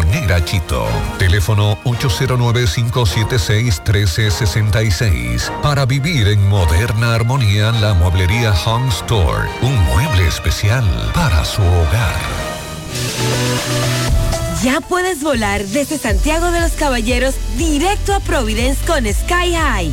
Pionera Chito. Teléfono 809-576-1366. Para vivir en moderna armonía, la mueblería Home Store. Un mueble especial para su hogar. Ya puedes volar desde Santiago de los Caballeros directo a Providence con Sky High.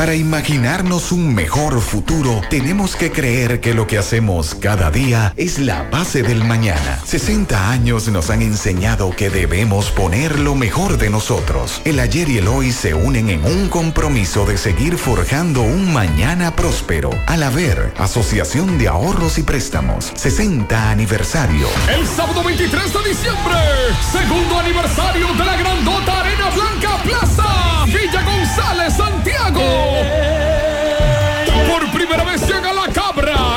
Para imaginarnos un mejor futuro, tenemos que creer que lo que hacemos cada día es la base del mañana. 60 años nos han enseñado que debemos poner lo mejor de nosotros. El ayer y el hoy se unen en un compromiso de seguir forjando un mañana próspero. Al haber Asociación de Ahorros y Préstamos, 60 aniversario. El sábado 23 de diciembre, segundo aniversario de la Grandota Arena Blanca Plaza, Villa González, Santiago. Por primera vez llega la cabra,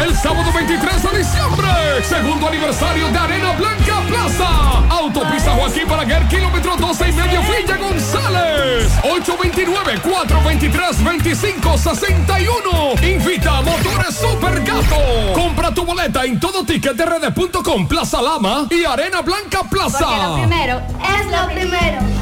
El sábado 23 de diciembre. Segundo aniversario de Arena Blanca Plaza. Autopista Joaquín Balaguer, kilómetro 12 y medio, Villa González. 829-423-2561. Invita a Motores Super Gato. Compra tu boleta en todo ticket de red.com, Plaza Lama y Arena Blanca Plaza. Porque lo primero es lo primero.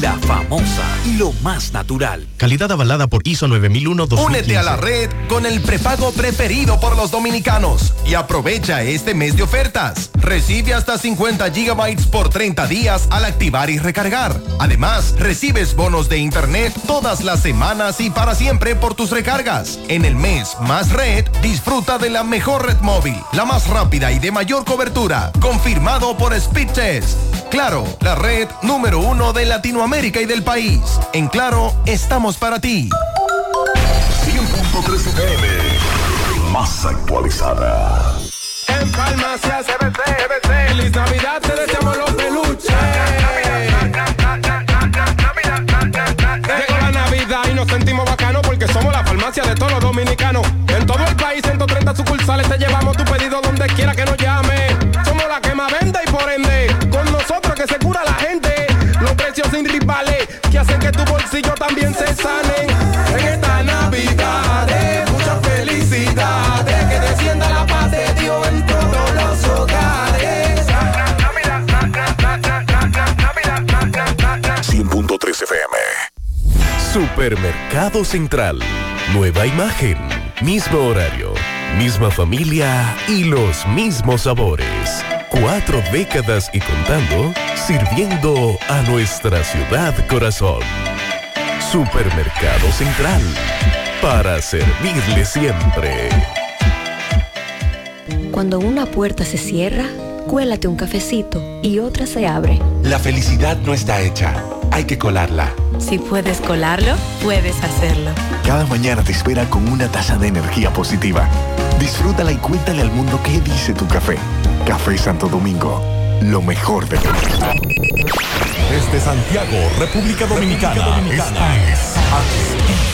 La famosa, lo más natural. Calidad avalada por ISO 9001-2015. Únete a la red con el prepago preferido por los dominicanos y aprovecha este mes de ofertas. Recibe hasta 50 gigabytes por 30 días al activar y recargar. Además, recibes bonos de internet todas las semanas y para siempre por tus recargas. En el mes Más Red, disfruta de la mejor red móvil, la más rápida y de mayor cobertura, confirmado por Speedtest. Claro, la red número uno de Latinoamérica y del país. En Claro, estamos para ti. 100.3 FM, más actualizada. En Farmacia CBC, Feliz Navidad, te deseamos los peluches. Llegó la Navidad y nos sentimos bacanos porque somos la farmacia de todos los dominicanos. En todo el país, 130 sucursales, te llevamos tu pedido sin rivales que hacen que tu bolsillo también se sane. En esta Navidad, muchas felicidades, que descienda la paz de Dios en todos los hogares. 100.3 FM. Supermercado Central. Nueva imagen, mismo horario, misma familia y los mismos sabores. Cuatro décadas y contando, sirviendo a nuestra ciudad corazón. Supermercado Central. Para servirle siempre. Cuando una puerta se cierra, cuélate un cafecito y otra se abre. La felicidad no está hecha, hay que colarla. Si puedes colarlo, puedes hacerlo. Cada mañana te espera con una taza de energía positiva. Disfrútala y cuéntale al mundo qué dice tu café. Café Santo Domingo, lo mejor de tu Desde Santiago, República Dominicana, esta es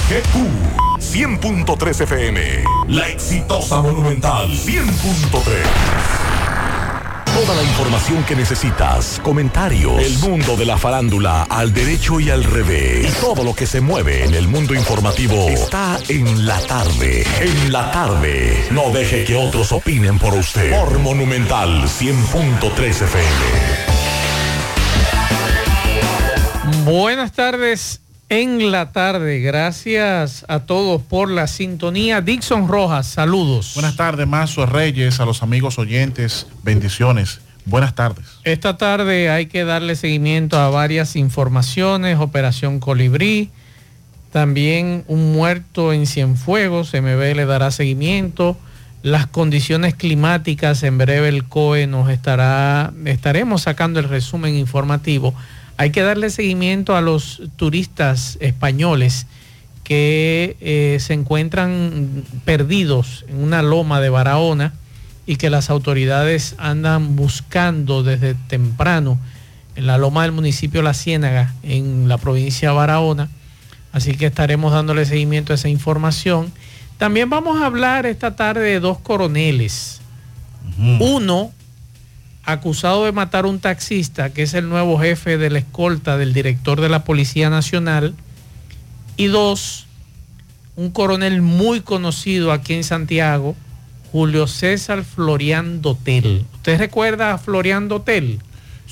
HIGQ 100.3 FM. La exitosa Monumental 100.3. Toda la información que necesitas, comentarios, el mundo de la farándula al derecho y al revés, y todo lo que se mueve en el mundo informativo está en la tarde. En la tarde. No deje que otros opinen por usted. Por Monumental 100.3 FM. Buenas tardes en la tarde. Gracias a todos por la sintonía. Dixon Rojas, saludos. Buenas tardes, Mazo Reyes, a los amigos oyentes, bendiciones. Buenas tardes. Esta tarde hay que darle seguimiento a varias informaciones, Operación Colibrí, también un muerto en Cienfuegos, MB le dará seguimiento, las condiciones climáticas, en breve el COE nos estará, estaremos sacando el resumen informativo. Hay que darle seguimiento a los turistas españoles que eh, se encuentran perdidos en una loma de Barahona y que las autoridades andan buscando desde temprano en la loma del municipio La Ciénaga, en la provincia de Barahona. Así que estaremos dándole seguimiento a esa información. También vamos a hablar esta tarde de dos coroneles. Uno, acusado de matar a un taxista, que es el nuevo jefe de la escolta del director de la Policía Nacional. Y dos, un coronel muy conocido aquí en Santiago, Julio César Florian Dotel. ¿Usted recuerda a Florian Dotel?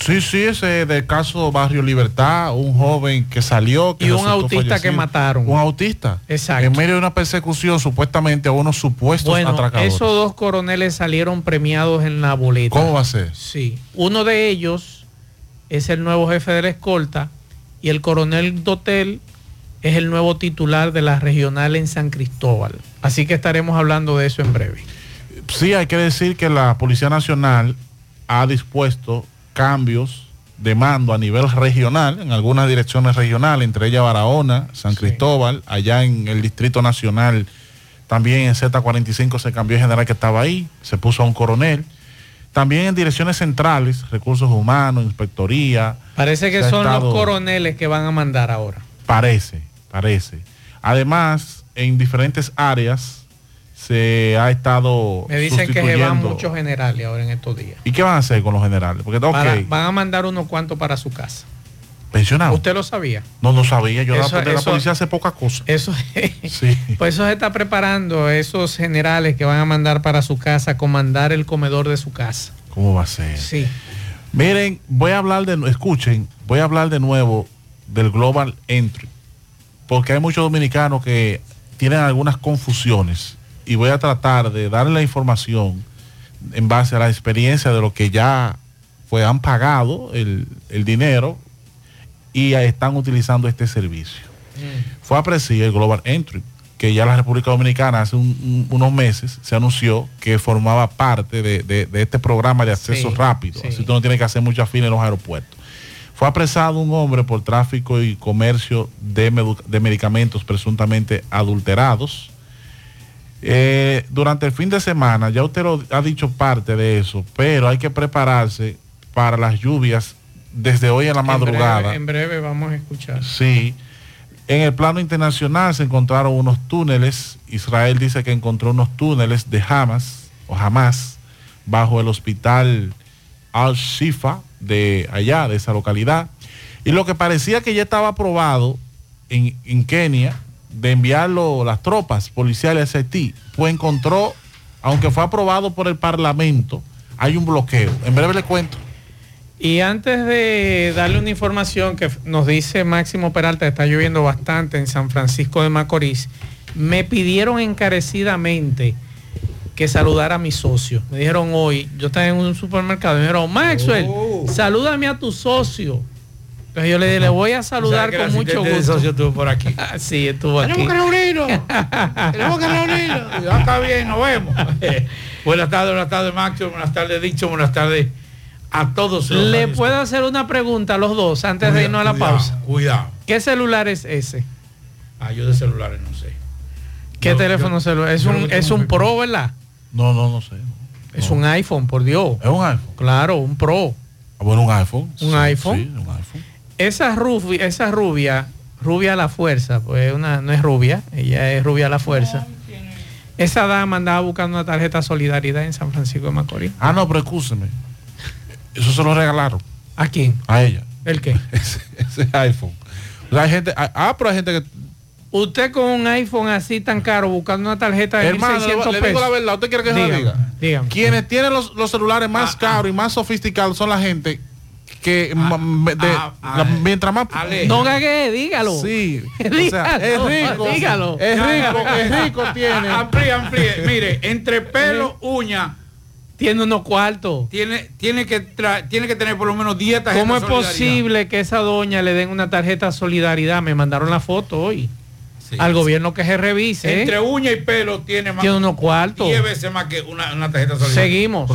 Sí, sí, ese del caso Barrio Libertad, un joven que salió. Que y un autista fallecido. que mataron. Un autista. Exacto. En medio de una persecución supuestamente a unos supuestos Bueno, atracadores. esos dos coroneles salieron premiados en la boleta. ¿Cómo va a ser? Sí. Uno de ellos es el nuevo jefe de la escolta y el coronel Dotel es el nuevo titular de la regional en San Cristóbal. Así que estaremos hablando de eso en breve. Sí, hay que decir que la Policía Nacional ha dispuesto cambios de mando a nivel regional, en algunas direcciones regionales, entre ellas Barahona, San Cristóbal, allá en el Distrito Nacional, también en Z45 se cambió el general que estaba ahí, se puso a un coronel. También en direcciones centrales, recursos humanos, inspectoría. Parece que son estado- los coroneles que van a mandar ahora. Parece, parece. Además, en diferentes áreas se ha estado Me dicen que se van muchos generales ahora en estos días. ¿Y qué van a hacer con los generales? Porque, Para- van a mandar unos cuantos para su casa. pensionados. ¿Usted lo sabía? No, no sabía. Yo Eso- la, de la policía hace poca cosa. Eso, Sí. pues eso se está preparando esos generales que van a mandar para su casa, comandar el comedor de su casa. ¿Cómo va a ser? Sí. Miren, voy a hablar de, escuchen, voy a hablar de nuevo del Global Entry, porque hay muchos dominicanos que tienen algunas confusiones y voy a tratar de darle la información en base a la experiencia de lo que ya fue, han pagado el, el dinero y están utilizando este servicio. Fue apreciado el Global Entry, que ya la República Dominicana hace un- un- unos meses se anunció que formaba parte de, de- de este programa de acceso Sí, rápido. sí. Así tú no tienes que hacer mucha fila en los aeropuertos. Fue apresado un hombre por tráfico y comercio de, de medicamentos presuntamente adulterados. Eh, durante el fin de semana, ya usted lo ha dicho parte de eso, pero hay que prepararse para las lluvias desde hoy en la En madrugada. breve, en breve vamos a escuchar. Sí. En el plano internacional se encontraron unos túneles. Israel dice que encontró unos túneles de Hamas o Hamas bajo el hospital Al-Shifa de allá, de esa localidad. Y lo que parecía que ya estaba aprobado en, en Kenia de enviarlo las tropas policiales a Haití, pues encontró, aunque fue aprobado por el Parlamento, hay un bloqueo. En breve le cuento. Y antes de darle una información que nos dice Máximo Peralta, que está lloviendo bastante en San Francisco de Macorís, me pidieron encarecidamente que saludara a mi socio. Me dijeron hoy, yo estaba en un supermercado, me dijeron, Maxwell, salúdame a tu socio. Entonces yo le dije, le voy a saludar que el con mucho asistente de gusto. socio estuvo por aquí. sí, estuvo aquí. Tenemos que reunirnos. Tenemos que reunirnos. Ya está bien, nos vemos. buenas tardes, buenas tardes, Maxo. Buenas tardes, Dicho. Buenas tardes a todos. los Le puedo hacer una pregunta a los dos antes de Cuidado, irnos a la cuidado, pausa. Cuidado. ¿Qué celular es ese? Ah, yo de celulares no sé. ¿Qué Yo- teléfono yo- celular? Es un, es un Pro, ¿verdad? No, no, no sé. Es un iPhone, por Dios. ¿Es un iPhone? Claro, un Pro. Ah, Bueno, un iPhone. Un Sí, iPhone. sí, un iPhone. Esa rubia, esa rubia, rubia a la fuerza, pues una, no es rubia, ella es rubia a la fuerza. Esa dama andaba buscando una tarjeta solidaridad en San Francisco de Macorís. Ah, no, pero escúcheme. Eso se lo regalaron. ¿A quién? A ella. ¿El qué? ese, ese iPhone. La gente, ah, ah, pero hay gente que. Usted con un iPhone así tan caro buscando una tarjeta de Hermano, le, 1.600 le pesos. digo la verdad. ¿Usted quiere que le Dígame, diga? dígame. Quienes tienen los, los celulares más caros y más sofisticados son la gente que me- de- la- mientras más No gagué, dígalo. Sí, dígalo, o sea, es rico, dígalo. es rico, es rico tiene. Amplíe, amplíe. Mire, entre pelo, uña, Tiene unos cuartos. tiene, tiene, que tra- tiene que tener por lo menos 10 tarjetas ¿Cómo es posible que esa doña le den una tarjeta solidaridad? Me mandaron la foto hoy. Al gobierno que se revise. Entre uña y pelo tiene más. Tiene unos cuartos. 10 veces más que una, una tarjeta solidaria. Seguimos.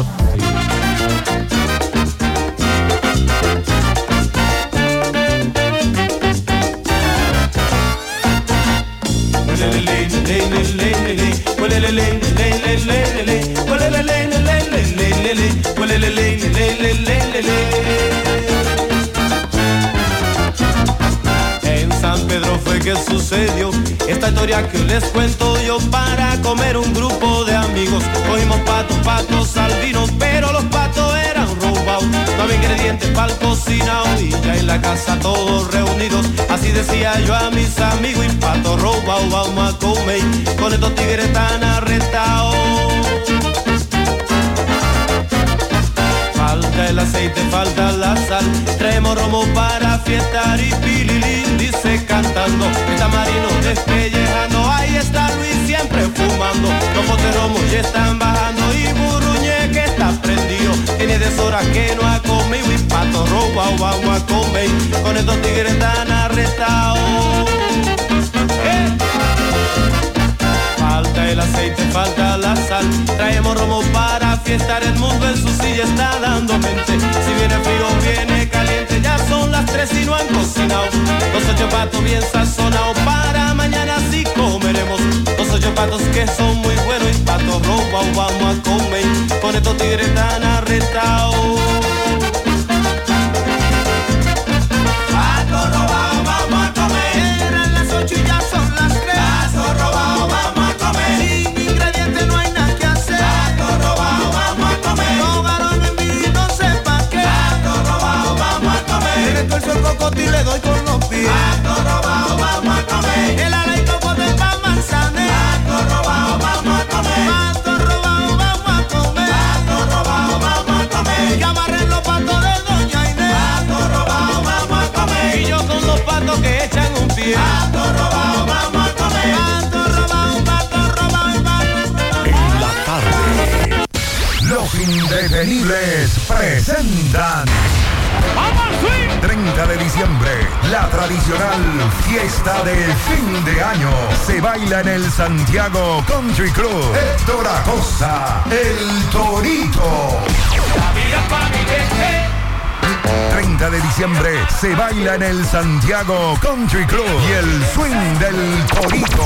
En San Pedro fue que sucedió esta historia que les cuento yo para comer un grupo de amigos. Cogimos patos, patos al vino, pero los patos. No había ingredientes para el cocinado y ya en la casa todos reunidos. Así decía yo a mis amigos y patos robados vamos a. Con estos tigres tan arrestados. Falta el aceite, falta la sal. Traemos romo para fiestar y pililín dice cantando. Está Marino despellejando. Ahí está Luis siempre fumando. Los botes romo ya están bajando. Y Burruñe Tiene deshora que no ha comido. Y pato robado vamos a comer. Con estos tigres tan arrestados. ¡Eh! Falta el aceite, falta la sal. Traemos romo para fiestar. El mundo en su silla está dando mente. Si viene frío, viene caliente. Ya son las tres y no han cocinado. Los ocho patos bien sazonados. Para mañana sí comeremos. Los ocho patos que son muy buenos. Y patos robados vamos a comer. Con estos tigres tan arrestados. Santiago Country Club. Héctor Acosta, el Torito. 30 de diciembre se baila en el Santiago Country Club y el swing del Torito.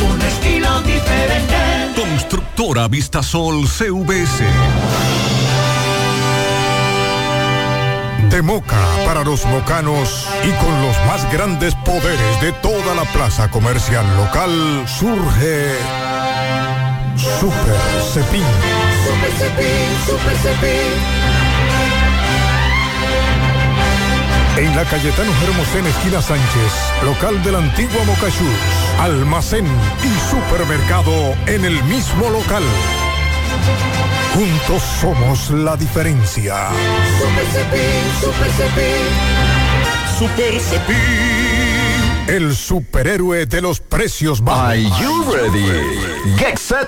un estilo diferente. Constructora Vistasol CVS. De Moca para los mocanos y con los más grandes poderes de toda la plaza comercial local surge Super Cepín. Super Cepín, Super Cepín. En la Cayetano Hermosén, esquina Sánchez, local de la antigua Mocachús, almacén y supermercado en el mismo local. Juntos somos la diferencia. Super Cepín, Super Cepín. Super Cepín. El superhéroe de los precios bajos. Are you ready? Get set.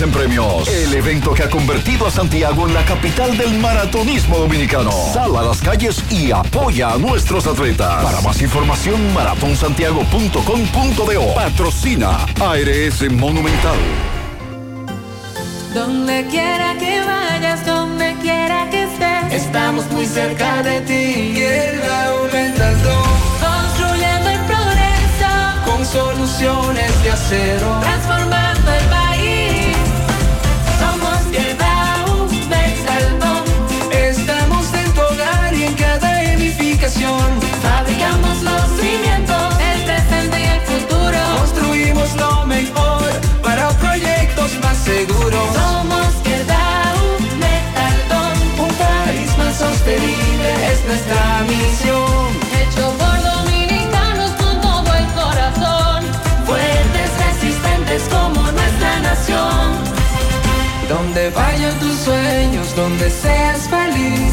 en premios. El evento que ha convertido a Santiago en la capital del maratonismo dominicano. Sal a las calles y apoya a nuestros atletas. Para más información, maratonsantiago.com.do. Patrocina ARS Monumental. Donde quiera que vayas, donde quiera que estés, estamos muy cerca de ti. El aumentando, construyendo el progreso, con soluciones de acero, transformando el país. Donde vayan tus sueños, donde seas feliz,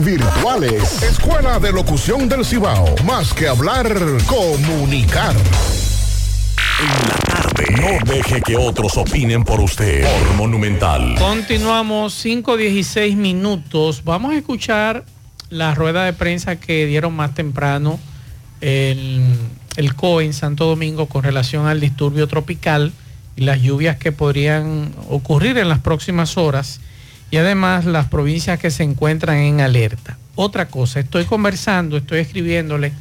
virtuales. Escuela de Locución del Cibao. Más que hablar, comunicar. No deje que otros opinen por usted. Por Monumental. Continuamos 5.16 minutos. Vamos a escuchar la rueda de prensa que dieron más temprano el, el COE en Santo Domingo con relación al disturbio tropical y las lluvias que podrían ocurrir en las próximas horas y además las provincias que se encuentran en alerta. Otra cosa, estoy conversando, estoy escribiéndole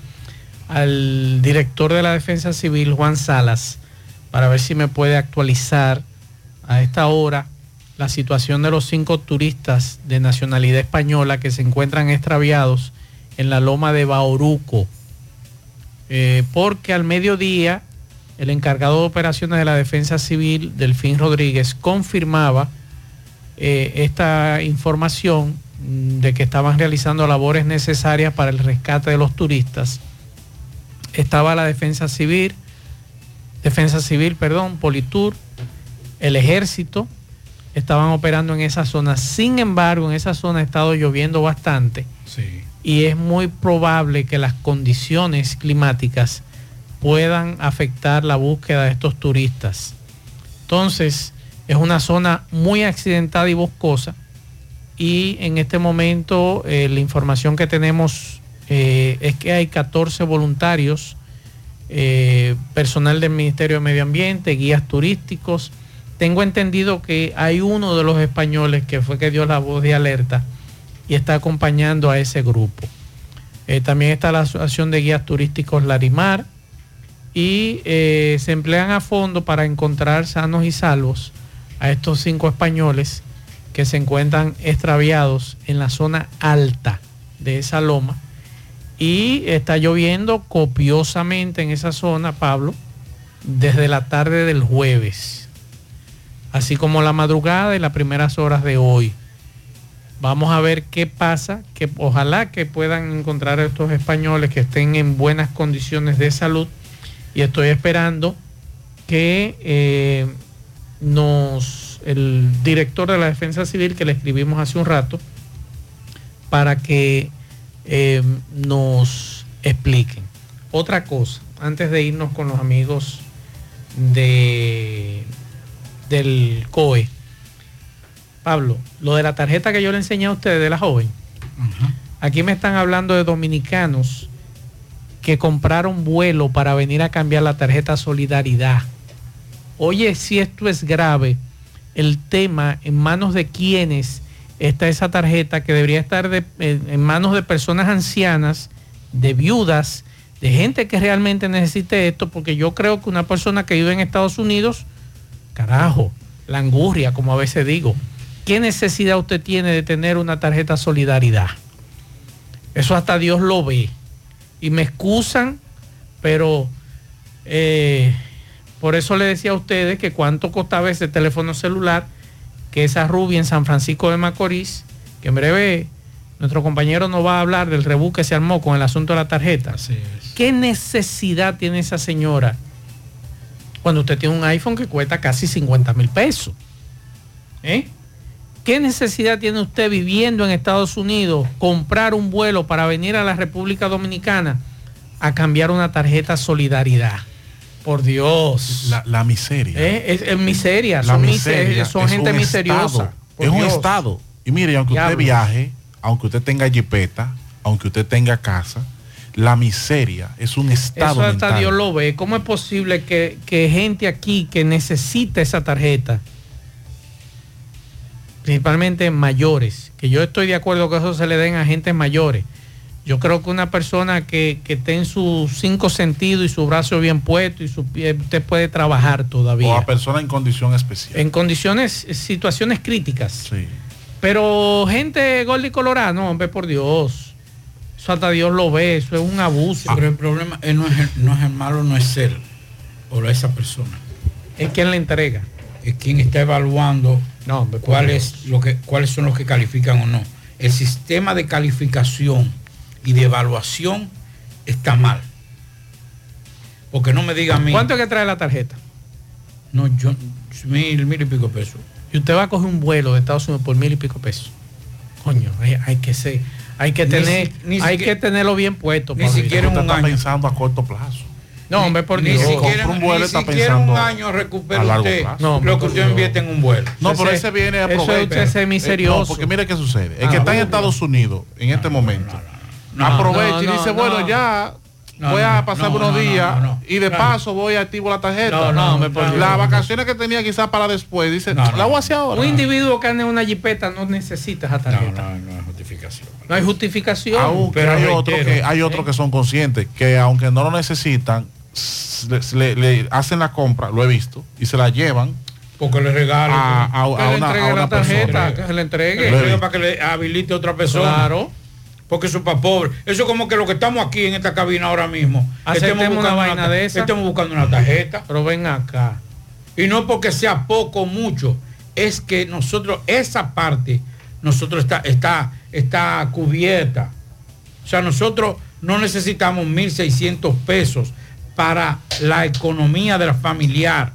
al director de la Defensa Civil, Juan Salas, para ver si me puede actualizar a esta hora la situación de los cinco turistas de nacionalidad española que se encuentran extraviados en la loma de Bauruco. Eh, porque al mediodía el encargado de operaciones de la Defensa Civil, Delfín Rodríguez, confirmaba eh, esta información de que estaban realizando labores necesarias para el rescate de los turistas. Estaba la Defensa Civil, Defensa Civil, perdón, Politur, el Ejército, estaban operando en esa zona. Sin embargo, en esa zona ha estado lloviendo bastante y es muy probable que las condiciones climáticas puedan afectar la búsqueda de estos turistas. Entonces, es una zona muy accidentada y boscosa y en este momento eh, la información que tenemos eh, es que hay 14 voluntarios, eh, personal del Ministerio de Medio Ambiente, guías turísticos. Tengo entendido que hay uno de los españoles que fue que dio la voz de alerta y está acompañando a ese grupo. También está la Asociación de Guías Turísticos Larimar y se emplean a fondo para encontrar sanos y salvos a estos cinco españoles que se encuentran extraviados en la zona alta de esa loma. Y está lloviendo copiosamente en esa zona, Pablo, desde la tarde del jueves, así como la madrugada y las primeras horas de hoy. Vamos a ver qué pasa, que ojalá que puedan encontrar a estos españoles que estén en buenas condiciones de salud y estoy esperando que eh, nos, el director de la Defensa Civil que le escribimos hace un rato, para que eh, nos expliquen. Otra cosa, antes de irnos con los amigos de, del COE, Pablo, lo de la tarjeta que yo le enseñé a ustedes de la joven, aquí me están hablando de dominicanos que compraron vuelo para venir a cambiar la tarjeta Solidaridad. Oye, si esto es grave, el tema en manos de quienes está esa tarjeta que debería estar en manos de personas ancianas, de viudas, de gente que realmente necesite esto, porque yo creo que una persona que vive en Estados Unidos, carajo, la angurria, como a veces digo, ¿qué necesidad usted tiene de tener una tarjeta solidaridad? Eso hasta Dios lo ve. Y me excusan, pero eh, por eso le decía a ustedes que cuánto costaba ese teléfono celular, que esa rubia en San Francisco de Macorís, que en breve nuestro compañero nos va a hablar del rebú que se armó con el asunto de la tarjeta. ¿Qué necesidad tiene esa señora cuando usted tiene un iPhone que cuesta casi 50 mil pesos? ¿Eh? ¿Qué necesidad tiene usted viviendo en Estados Unidos comprar un vuelo para venir a la República Dominicana a cambiar una tarjeta solidaridad? Por Dios. La, la miseria. ¿Eh? Es, es miseria, La son, miseria son es gente un misteriosa. es un estado. Y mire, aunque Diablo. usted viaje, aunque usted tenga jipeta, aunque usted tenga casa, la miseria es un estado Eso hasta mental. Dios lo ve. ¿Cómo es posible que, que gente aquí que necesita esa tarjeta, principalmente mayores, que yo estoy de acuerdo que eso se le den a gente mayores? Yo creo que una persona que, que esté en sus cinco sentidos y su brazo bien puesto y su pie, usted puede trabajar todavía. o a personas en condición especial. En condiciones, situaciones críticas. Pero gente gorda y colorada, no, hombre, por Dios. Eso hasta Dios lo ve, eso es un abuso. Pero el problema eh, no, es el, no es el malo, no es él o esa persona. Es quien le entrega. Es quien está evaluando no, cuál es lo que, cuáles son los que califican o no. El sistema de calificación y de evaluación está mal. Porque no me diga a mí. ¿Cuánto es que trae la tarjeta? No, yo, mil, mil y pico pesos. Y usted va a coger un vuelo de Estados Unidos por mil y pico pesos. Coño, hay, hay que ser, hay que tener, ni hay siquiera- que tenerlo bien puesto. ni siquiera Usted un está año. pensando a corto plazo. No, hombre, por ni Dios. siquiera, un vuelo, ni está siquiera un año recupera usted plazo. No, lo que usted invierte en un vuelo. No, pero Ese- viene a eso es aprovechar. usted Eh, no, porque mire qué sucede. El Ah, que está en. Estados Unidos en este momento no, aprovecha no, y dice, no, bueno, no. ya No, voy no, a pasar no, unos no, no, días no, no. y de Claro. paso voy a activo la tarjeta. No, no, Las vacaciones que tenía quizás para después, dice, No, no. la voy a hacer ahora. Un individuo que ande en una jipeta no necesita esa No, tarjeta. no, no es justificación. No hay justificación. Aunque pero hay otros que hay otros que son conscientes que aunque no lo necesitan le, le- le hacen la compra, lo he visto, y se la llevan Porque le regalo. a, a- a que le una, entregue a una la tarjeta, persona. que se le que entregue. le entregue para que le habilite a otra persona. Claro. Porque eso es para pobres. Eso es como que lo que estamos aquí en esta cabina ahora mismo. Aceptemos una vaina de esa. Estemos buscando una tarjeta. Pero ven acá. Y no porque sea poco o mucho, es que nosotros, esa parte, nosotros está, está, está cubierta. O sea, nosotros no necesitamos 1.600 pesos para la economía de la familiar.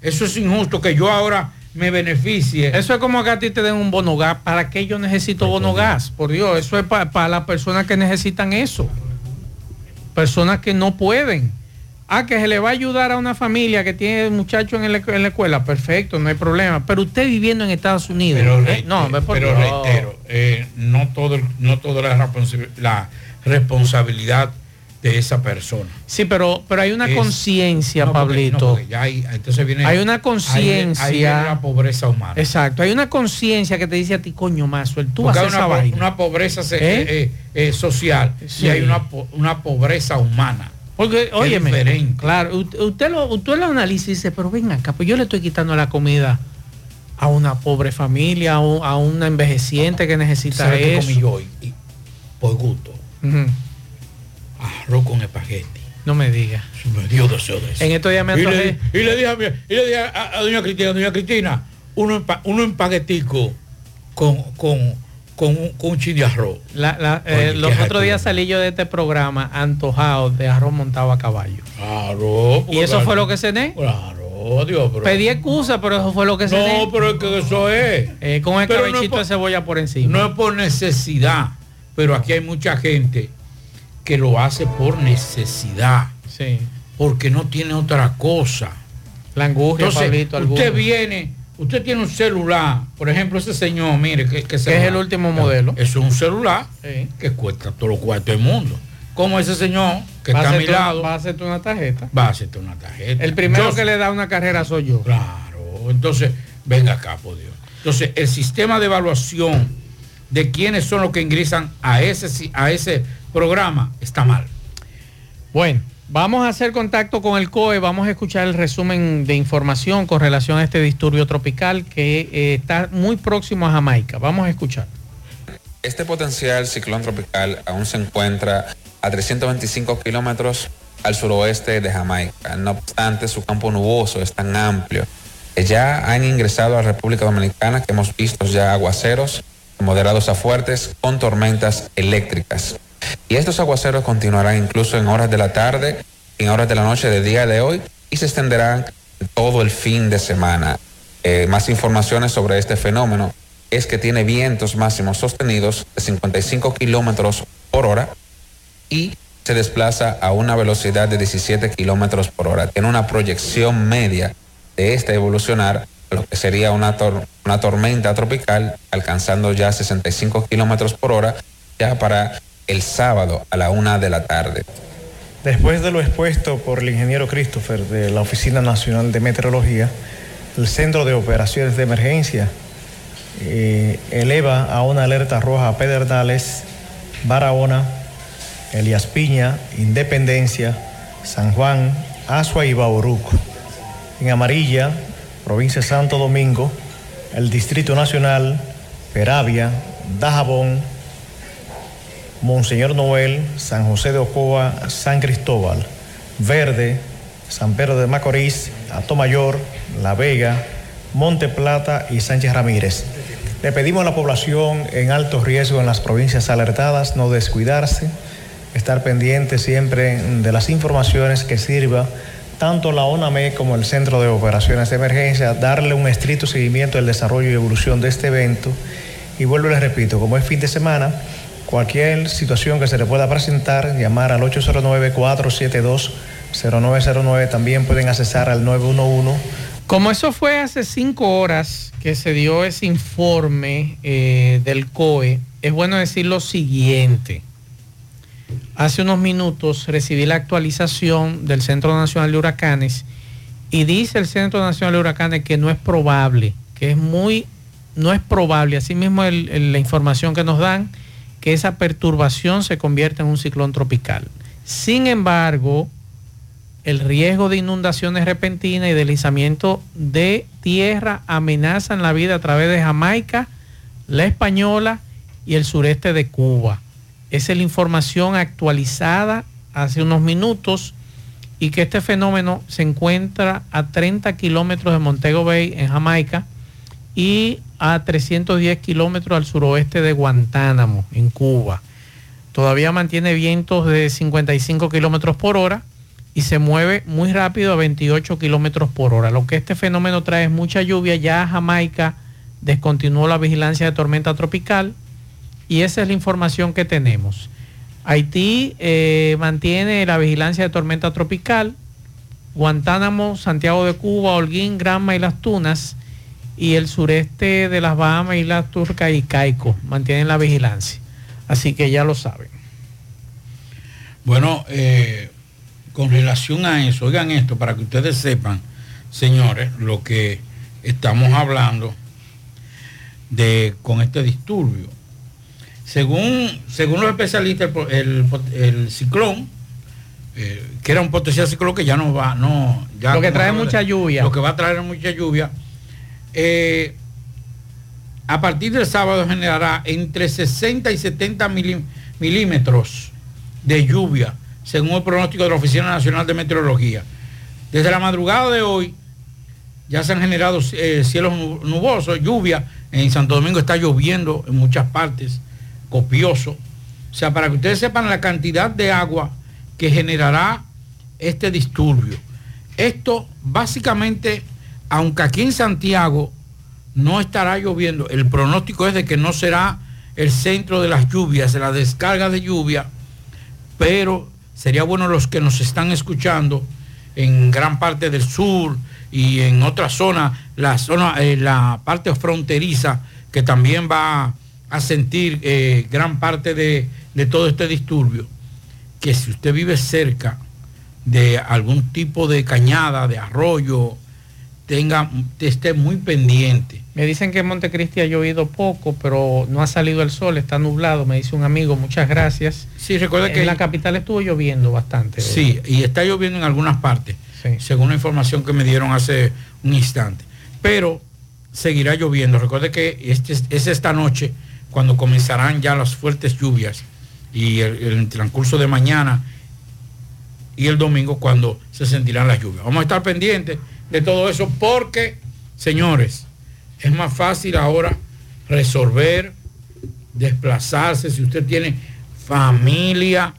Eso es injusto que yo ahora me beneficie. Eso es como que a ti te den un bono gas. ¿Para qué yo necesito bono gas? Por Dios, eso es para las personas que necesitan eso. Personas que no pueden. Ah, que se le va a ayudar a una familia que tiene muchachos en, la- en la escuela. Perfecto, no hay problema. Pero usted viviendo en Estados Unidos. Pero, eh, reitero, no, ve por pero Dios. reitero, eh, no todo, no toda la, responsa- la responsabilidad de esa persona. Sí, pero, pero hay una conciencia, no, Pablito. no, hay, entonces viene, Hay una conciencia. ahí viene la pobreza humana. Exacto, hay una conciencia que te dice a ti, coño, más, tú Porque haces hay esa una, po- vaina. una pobreza se- ¿Eh? eh, eh, social Sí. y hay una, una pobreza humana. Porque, diferente. claro, usted, lo, usted lo analiza y dice, pero ven acá, pues yo le estoy quitando la comida a una pobre familia, a, un- a una envejeciente que necesita ¿Sabe qué eso. comí yo hoy? Y por gusto. Arroz con espagueti. No me diga. Me dio deseo de eso. En estos días me y, le, y le dije, a, mi- y le dije a, a doña Cristina, doña Cristina, uno, empa- uno empaguetico con, con, con, un, con un chin de arroz. La- la- Oye, eh, qué los otros días salí yo de este programa antojado de arroz montado a caballo. Claro. ¿Y eso fue lo que cené? Claro, Dios, pero... Pedí excusa, pero eso fue lo que cené. No, pero es que eso es. Eh, con el Pero no es cabellito por- de cebolla por encima. No es por necesidad, pero aquí hay mucha gente que lo hace por necesidad. Sí. Porque no tiene otra cosa. La angustia, Entonces, Pablito, usted viene, usted tiene un celular, por ejemplo, ese señor, mire, que, que es el último modelo. Eso es un celular Sí. que cuesta todo lo cuarto del mundo. Como ese señor que Va está a mi lado, Va a hacerte una tarjeta. va a hacerte una tarjeta. El primero Yo- que le da una carrera soy yo. Claro, entonces, venga acá, por Dios. Entonces, el sistema de evaluación de quiénes son los que ingresan a ese, a ese programa está mal. Bueno, vamos a hacer contacto con el COE, vamos a escuchar el resumen de información con relación a este disturbio tropical que eh, está muy próximo a Jamaica. Vamos a escuchar. Este potencial ciclón tropical aún se encuentra a 325 kilómetros al suroeste de Jamaica. No obstante, su campo nuboso es tan amplio que ya han ingresado a la República Dominicana que hemos visto ya aguaceros moderados a fuertes con tormentas eléctricas. Y estos aguaceros continuarán incluso en horas de la tarde, en horas de la noche del día de hoy y se extenderán todo el fin de semana. Eh, más informaciones sobre este fenómeno es que tiene vientos máximos sostenidos de 55 kilómetros por hora y se desplaza a una velocidad de 17 kilómetros por hora. Tiene una proyección media de este evolucionar lo que sería una, una tormenta tropical, alcanzando ya 65 kilómetros por hora, ya para el sábado a la una de la tarde. Después de lo expuesto por el ingeniero Christopher de la Oficina Nacional de Meteorología, el Centro de Operaciones de Emergencia eh, eleva a una alerta roja a Pedernales, Barahona, Elías Piña, Independencia, San Juan, Asua y Bauruco. En amarilla, provincia de Santo Domingo, el Distrito Nacional, Peravia, Dajabón, Monseñor Noel, San José de Ocoa, San Cristóbal, Verde, San Pedro de Macorís, Atomayor, La Vega, Monte Plata y Sánchez Ramírez. Le pedimos a la población en alto riesgo en las provincias alertadas no descuidarse, estar pendiente siempre de las informaciones que sirva tanto la ONAME como el Centro de Operaciones de Emergencia, darle un estricto seguimiento del desarrollo y evolución de este evento. Y vuelvo les repito, como es fin de semana, cualquier situación que se le pueda presentar, llamar al 809-472-0909. También pueden accesar al 911. Como eso fue hace cinco horas que se dio ese informe eh, del COE, es bueno decir lo siguiente. Hace unos minutos recibí la actualización del Centro Nacional de Huracanes y dice el Centro Nacional de Huracanes que no es probable, que es muy, no es probable, así mismo el- el- la información que nos dan, que esa perturbación se convierta en un ciclón tropical. Sin embargo, el riesgo de inundaciones repentinas y deslizamiento de tierra amenazan la vida a través de Jamaica, la Española y el sureste de Cuba. Esa es la información actualizada hace unos minutos y que este fenómeno se encuentra a 30 kilómetros de Montego Bay en Jamaica y a 310 kilómetros al suroeste de Guantánamo en Cuba. Todavía mantiene vientos de 55 kilómetros por hora y se mueve muy rápido a 28 kilómetros por hora. Lo que este fenómeno trae es mucha lluvia. Ya Jamaica descontinuó la vigilancia de tormenta tropical y esa es la información que tenemos. Haití eh, mantiene la vigilancia de tormenta tropical. Guantánamo, Santiago de Cuba, Holguín, Granma y Las Tunas y el sureste de las Bahamas, Islas Turcas y Caico mantienen la vigilancia. Así que ya lo saben. Bueno, eh, con relación a eso, oigan esto, para que ustedes sepan, señores, lo que estamos hablando de con este disturbio. Según, según los especialistas, el, el- el ciclón, eh, que era un potencial ciclón que ya no va, no, ya Lo que trae mucha lluvia. Lo que va a traer mucha lluvia. Eh, a partir del sábado generará entre 60 y 70 milí- milímetros de lluvia, según el pronóstico de la Oficina Nacional de Meteorología. Desde la madrugada de hoy ya se han generado eh, cielos nu- nubosos, lluvia. En Santo Domingo está lloviendo en muchas partes, copioso. O sea, para que ustedes sepan la cantidad de agua que generará este disturbio. Esto básicamente, aunque aquí en Santiago no estará lloviendo, el pronóstico es de que no será el centro de las lluvias, de la descarga de lluvia, pero sería bueno los que nos están escuchando en gran parte del sur y en otras zonas, la zona, eh, la parte fronteriza, que también va a sentir eh, gran parte de, de todo este disturbio, que si usted vive cerca de algún tipo de cañada, de arroyo, tenga, esté muy pendiente. Me dicen que en Montecristi ha llovido poco, pero no ha salido el sol, está nublado, me dice un amigo, muchas gracias. Sí, recuerda que en la capital estuvo lloviendo bastante. Sí, y está lloviendo en algunas partes, según la información que me dieron hace un instante. Pero seguirá lloviendo. Recuerde que este, es esta noche cuando comenzarán ya las fuertes lluvias y el, el transcurso de mañana y el domingo cuando se sentirán las lluvias. Vamos a estar pendientes de todo eso porque, señores, es más fácil ahora resolver, desplazarse, si usted tiene familia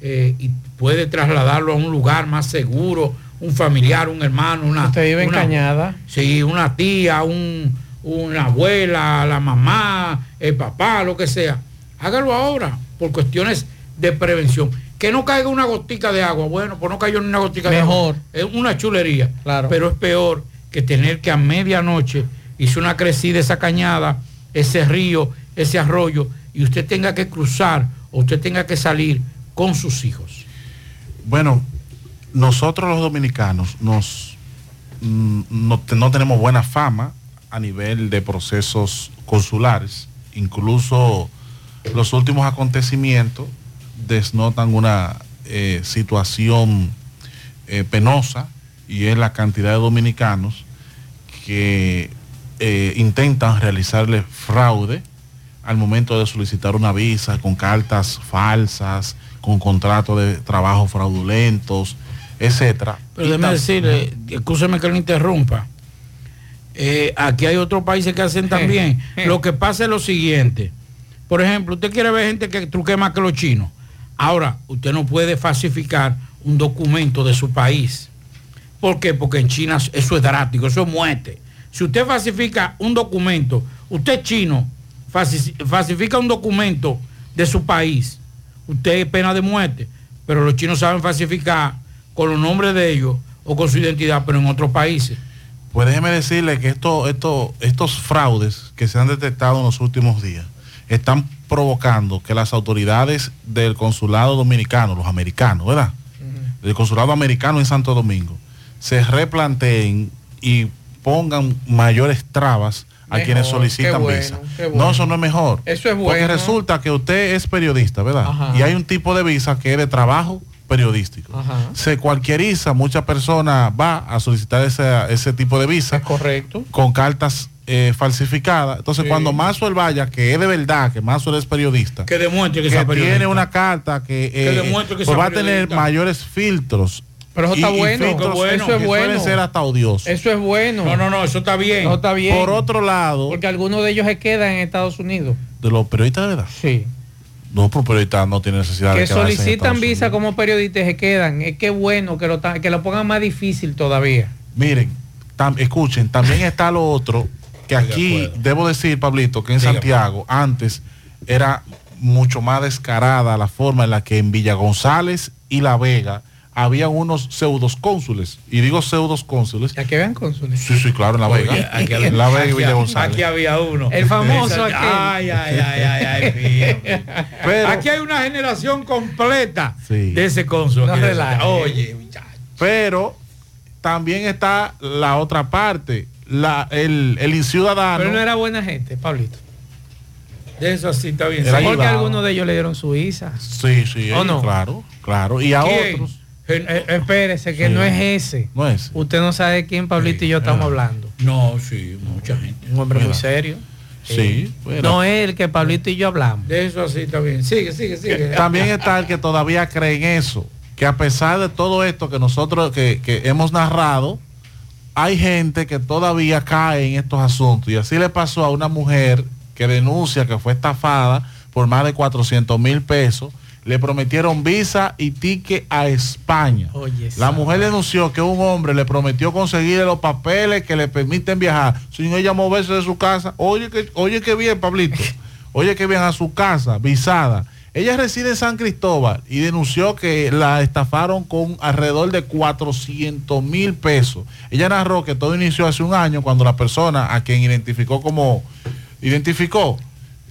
eh, y puede trasladarlo a un lugar más seguro, un familiar, un hermano, una... Usted vive en una- Cañada. Sí, una tía, un- una abuela, la mamá, el papá, lo que sea. Hágalo ahora, por cuestiones de prevención. Que no caiga una gotica de agua. Bueno, pues no cayó ni una gotica de Mejor. agua. Es una chulería. Claro. Pero es peor que tener que a medianoche hizo una crecida esa cañada, ese río, ese arroyo, y usted tenga que cruzar o usted tenga que salir con sus hijos. Bueno, nosotros los dominicanos nos, mm, no, no tenemos buena fama a nivel de procesos consulares. Incluso los últimos acontecimientos desnotan una eh, situación eh, penosa y es la cantidad de dominicanos que eh, intentan realizarle fraude al momento de solicitar una visa con cartas falsas, con contratos de trabajo fraudulentos, etcétera. Pero déjeme decirle, escúcheme que lo interrumpa. Eh, aquí hay otros países que hacen también. Lo que pasa es lo siguiente. Por ejemplo, usted quiere ver gente que truque más que los chinos. Ahora, usted no puede falsificar un documento de su país. ¿Por qué? Porque en China eso es drástico, eso es muerte. Si usted falsifica un documento, usted chino, falsi- falsifica un documento de su país, usted es pena de muerte. Pero los chinos saben falsificar con los nombres de ellos o con su identidad, pero en otros países. Pues déjeme decirle que esto, esto, estos fraudes que se han detectado en los últimos días están provocando que las autoridades del consulado dominicano, los americanos, ¿verdad? Del consulado americano en Santo Domingo, se replanteen y pongan mayores trabas a Mejor, quienes solicitan bueno, visa. bueno. No, eso no es mejor. Eso es Porque bueno. resulta que usted es periodista, ¿verdad? Ajá. Y hay un tipo de visa que es de trabajo periodístico. Ajá. Se cualquieriza, muchas personas va a solicitar ese, ese tipo de visa. Correcto. Con cartas eh, falsificada. Entonces, Sí. cuando Maxwell vaya, que es de verdad, que Maxwell es periodista, Que demuestre que, que sea periodista. tiene una carta que, eh, demuestre que pues va a tener mayores filtros. Pero eso está bueno, filtros eso es que bueno. Suelen ser hasta odiosos. Eso es bueno. No, no, no, eso está bien. No está bien. Por otro lado, Porque algunos de ellos se quedan en Estados Unidos. de los periodistas de verdad. Sí. No, pero periodistas no tienen necesidad Que de en solicitan visa como periodistas y se quedan. Es que bueno que lo, que lo pongan más difícil todavía. Miren, tam- escuchen, también está lo otro, que aquí, debo decir, Pablito, que en Santiago antes era mucho más descarada la forma en la que en Villa González y La Vega había unos pseudos cónsules. Y digo pseudos cónsules. Ya que vean cónsules. Sí, sí, claro, en La Oye, Vega. aquí- en La Vega y aquí- Villa González. Aquí había uno. El famoso aquel. Ay, ay, ay, ay, ay, mío. Pero- aquí hay una generación completa Sí. de ese cónsul. No aquí. Oye, Pero también está la otra parte, la, el, el inciudadano. Pero no era buena gente, Pablito. de eso sí está bien. Porque ayudado. algunos de ellos le dieron su visa. Sí, sí, ¿O no? claro, claro. Y a ¿Quién? otros. Eh, espérese, que Sí. no es ese. No es. Usted no sabe de quién Pablito y yo estamos hablando. No, sí, mucha gente. Un hombre muy serio. Sí, bueno. No es el que Pablito y yo hablamos. De eso así está bien. Sigue, sigue, sigue. También está el que todavía cree en eso, que a pesar de todo esto que nosotros que, que hemos narrado, hay gente que todavía cae en estos asuntos. Y así le pasó a una mujer que denuncia que fue estafada por más de 400 mil pesos. Le prometieron visa y ticket a España. Oye, La mujer denunció que un hombre le prometió conseguirle los papeles que le permiten viajar sin ella moverse de su casa. Oye que, oye que bien, Pablito. Oye que bien a su casa, visada. Ella reside en San Cristóbal y denunció que la estafaron con alrededor de 400 mil pesos. Ella narró que todo inició hace un año cuando la persona a quien identificó como identificó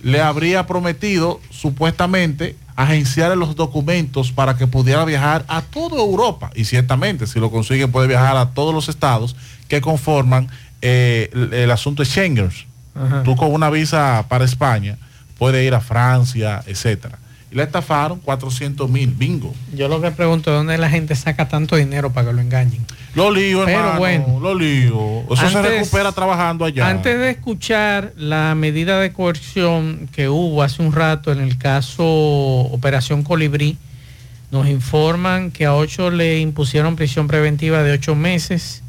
le habría prometido supuestamente agenciar los documentos para que pudiera viajar a toda Europa. Y ciertamente, si lo consigue, puede viajar a todos los estados que conforman eh, el, el asunto de Schengen. Ajá. Tú con una visa para España puedes ir a Francia, etcétera. Y le estafaron 400 mil, bingo. Yo lo que pregunto es dónde la gente saca tanto dinero para que lo engañen. Lo lío, Pero hermano, bueno. lo lío. Eso se recupera trabajando allá. Antes de escuchar la medida de coerción que hubo hace un rato en el caso Operación Colibrí, nos informan que a ocho le impusieron prisión preventiva de ocho meses,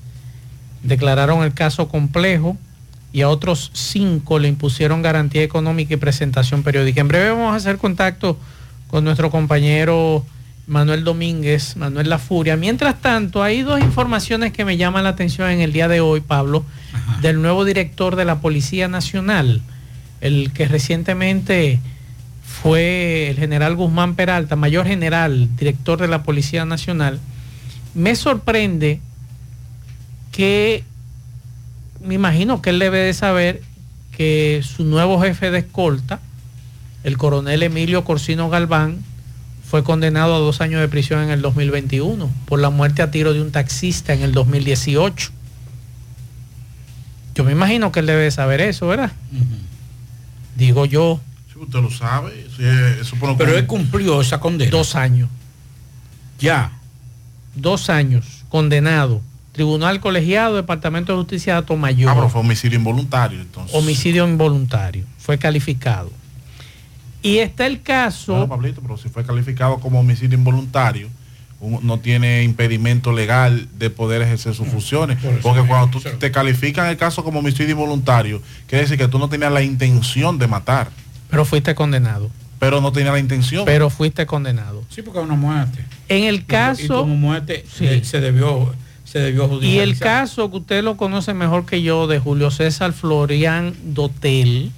declararon el caso complejo y a otros cinco le impusieron garantía económica y presentación periódica. En breve vamos a hacer contacto con nuestro compañero Manuel Domínguez, Manuel La Furia. Mientras tanto, hay dos informaciones que me llaman la atención en el día de hoy, Pablo, del nuevo director de la Policía Nacional, el que recientemente fue el general Guzmán Peralta, mayor general, director de la Policía Nacional. Me sorprende que me imagino que él debe de saber que su nuevo jefe de escolta, el coronel Emilio Corsino Galván, fue condenado a dos años de prisión en el 2021 por la muerte a tiro de un taxista en el 2018. Yo me imagino que él debe de saber eso, ¿verdad? Digo yo. Sí, usted lo sabe. sí, eso por lo Pero que- él cumplió esa condena. Dos años. Ya. Dos años condenado. Tribunal Colegiado, Departamento de Justicia de Atomayor. Ah, pero fue homicidio involuntario, entonces. Homicidio involuntario. Fue calificado. Y está el caso. No, Pablito, pero si fue calificado como homicidio involuntario, un- no tiene impedimento legal de poder ejercer sus funciones. Porque cuando tú te califican el caso como homicidio involuntario, quiere decir que tú no tenías la intención de matar, Pero fuiste condenado. pero no tenías la intención. Pero fuiste condenado. Sí, porque es una muerte. En el Y caso. como muerte Sí. eh, se debió se debió Y el caso que usted lo conoce mejor que yo de Julio César Florian Dotel,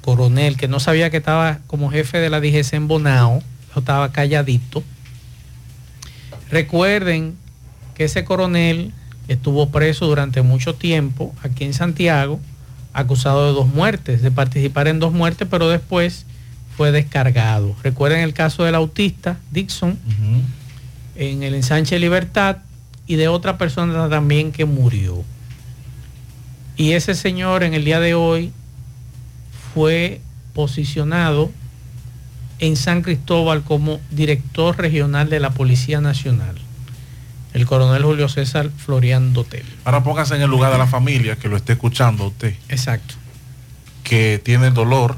coronel, que no sabía que estaba como jefe de la DGC en Bonao, estaba calladito. Recuerden que ese coronel estuvo preso durante mucho tiempo aquí en Santiago, acusado de dos muertes, de participar en dos muertes, pero después fue descargado. Recuerden el caso del autista Dixon en el ensanche Libertad y de otra persona también que murió. Y ese señor en el día de hoy fue posicionado en San Cristóbal como director regional de la Policía Nacional. el coronel Julio César Florian Dotel. Ahora póngase en el lugar de la familia que lo esté escuchando usted. Exacto. Que tiene dolor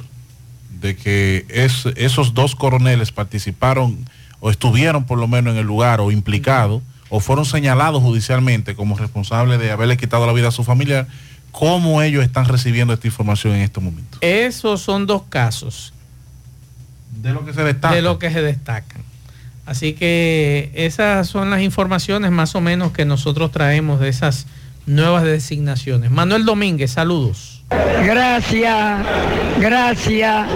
de que es- esos dos coroneles participaron o estuvieron por lo menos en el lugar o implicados o fueron señalados judicialmente como responsables de haberle quitado la vida a su familiar. ¿Cómo ellos están recibiendo esta información en este momento? Esos son dos casos De lo que se destaca. de lo que se destacan. Así que esas son las informaciones más o menos que nosotros traemos de esas nuevas designaciones. Manuel Domínguez, saludos. Gracias, gracias.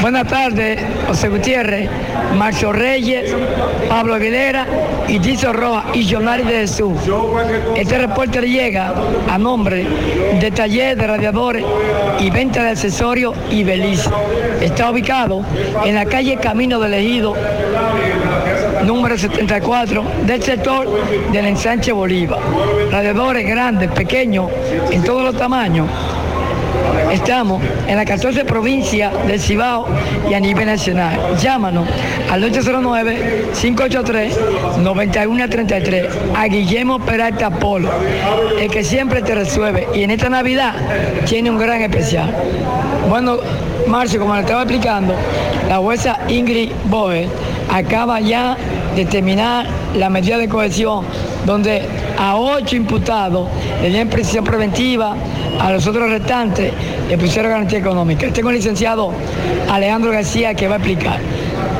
Buenas tardes, José Gutiérrez, Marcio Reyes, Pablo Aguilera y Tizo Roja y Jonari de Jesús. Este reporte llega a nombre de Taller de Radiadores y Venta de Accesorios y Belice. Está ubicado en la calle Camino del Ejido, número 74 del sector del ensanche Bolívar. Radiadores grandes, pequeños, en todos los tamaños. Estamos en la 14 provincia del Cibao y a nivel nacional. Llámanos al 809-583-9133 a Guillermo Peralta Polo, el que siempre te resuelve. Y en esta Navidad tiene un gran especial. Bueno, Marcio, como le estaba explicando, la jueza Ingrid Boe acaba ya de terminar la medida de cohesión donde a ocho imputados le dieron prisión preventiva, a los otros restantes le pusieron garantía económica. Tengo el licenciado Alejandro García que va a explicar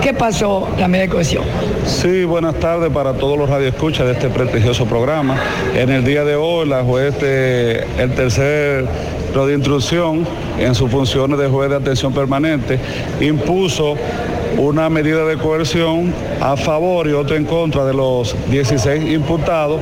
qué pasó la medida de cohesión. Sí, buenas tardes para todos los radioescuchas de este prestigioso programa. En el día de hoy, la juez el tercer de instrucción, en sus funciones de juez de atención permanente, impuso una medida de coerción a favor y otra en contra de los 16 imputados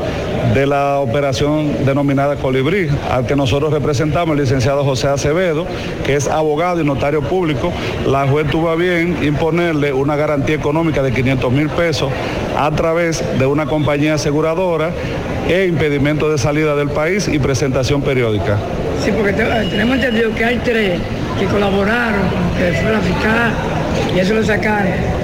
de la operación denominada Colibrí, al que nosotros representamos el licenciado José Acevedo, que es abogado y notario público. La juez tuvo a bien imponerle una garantía económica de 500 mil pesos a través de una compañía aseguradora e impedimento de salida del país y presentación periódica. Sí, porque te- tenemos entendido que hay tres que colaboraron, que fue la fiscal y eso lo sacaron.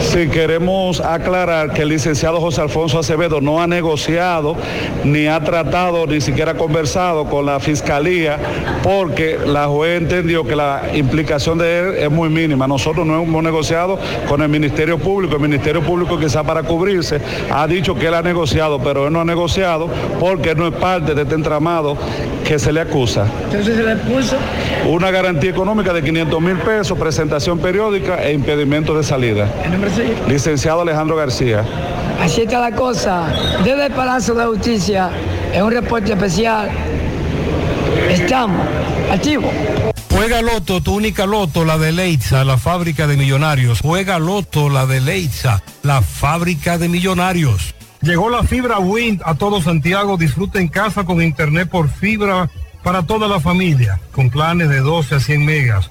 Sí, queremos aclarar que el licenciado José Alfonso Acevedo no ha negociado, ni ha tratado, ni siquiera ha conversado con la fiscalía, porque la juez entendió que la implicación de él es muy mínima. Nosotros no hemos negociado con el Ministerio Público. El Ministerio Público, quizá para cubrirse, ha dicho que él ha negociado, pero él no ha negociado porque no es parte de este entramado que se le acusa. Entonces se le puso Una garantía económica de 500 mil pesos, presentación periódica e impedimento de salida. el nombre Licenciado Alejandro García. Así está la cosa. Desde el Palacio de Justicia, en un reporte especial, estamos activos. Juega Loto, tu única Loto, la de Leitza, la fábrica de millonarios. Juega Loto, la de Leitza, la fábrica de millonarios. Llegó la fibra Wind a todo Santiago. Disfruta en casa con internet por fibra para toda la familia, con planes de 12 a 100 megas,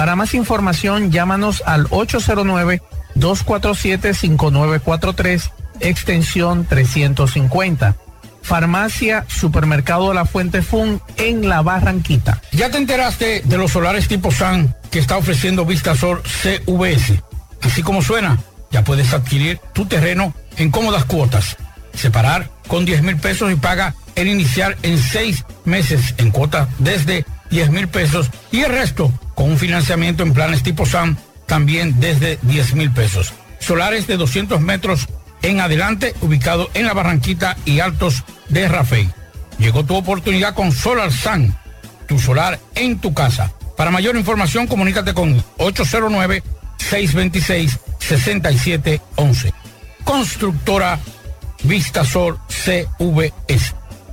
Para más información llámanos al 809-247-5943 extensión 350. Farmacia Supermercado La Fuente Fun en La Barranquita. ¿Ya te enteraste de los solares tipo SAN que está ofreciendo Vistasol CVS? Así como suena, ya puedes adquirir tu terreno en cómodas cuotas. Separar con 10 mil pesos y paga el inicial en seis meses en cuotas desde 10 mil pesos y el resto con un financiamiento en planes tipo SAM también desde 10 mil pesos. Solares de 200 metros en adelante, ubicado en la Barranquita y Altos de Rafey. Llegó tu oportunidad con Solar Sun tu solar en tu casa. Para mayor información, comunícate con 809-626-6711. Constructora Vistasol CVS.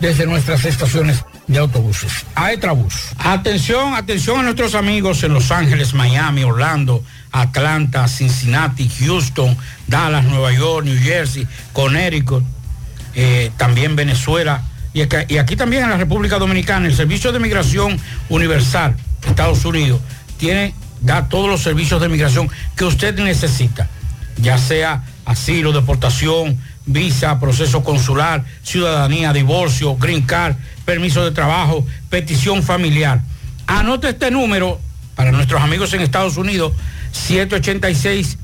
desde nuestras estaciones de autobuses. Aetrabús. Atención, atención a nuestros amigos en Los Ángeles, Miami, Orlando, Atlanta, Cincinnati, Houston, Dallas, Nueva York, New Jersey, Connecticut, eh, también Venezuela y aquí, y aquí también en la República Dominicana. El Servicio de Migración Universal, Estados Unidos, tiene, da todos los servicios de migración que usted necesita, ya sea asilo, deportación, visa, proceso consular, ciudadanía, divorcio, green card, permiso de trabajo, petición familiar. Anote este número para nuestros amigos en Estados Unidos, 786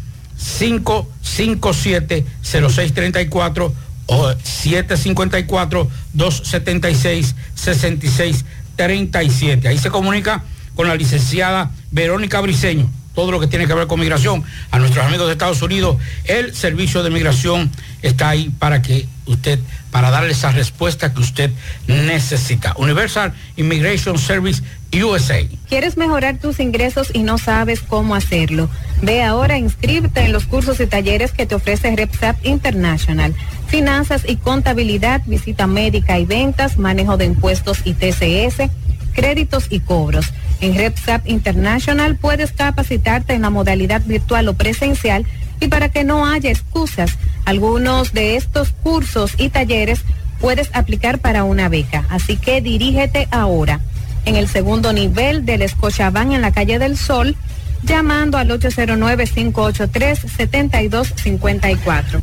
557 0634 o 754 276 6637. Ahí se comunica con la licenciada Verónica Briceño todo lo que tiene que ver con migración, a nuestros amigos de Estados Unidos, el servicio de migración está ahí para que usted, para darle esa respuesta que usted necesita. Universal Immigration Service USA. ¿Quieres mejorar tus ingresos y no sabes cómo hacerlo? Ve ahora inscríbete en los cursos y talleres que te ofrece RepSap International. Finanzas y contabilidad, visita médica y ventas, manejo de impuestos y TCS, créditos y cobros. En RepSap International puedes capacitarte en la modalidad virtual o presencial y para que no haya excusas, algunos de estos cursos y talleres puedes aplicar para una beca. Así que dirígete ahora en el segundo nivel del Scotiabank en la calle del Sol, llamando al 809-583-7254.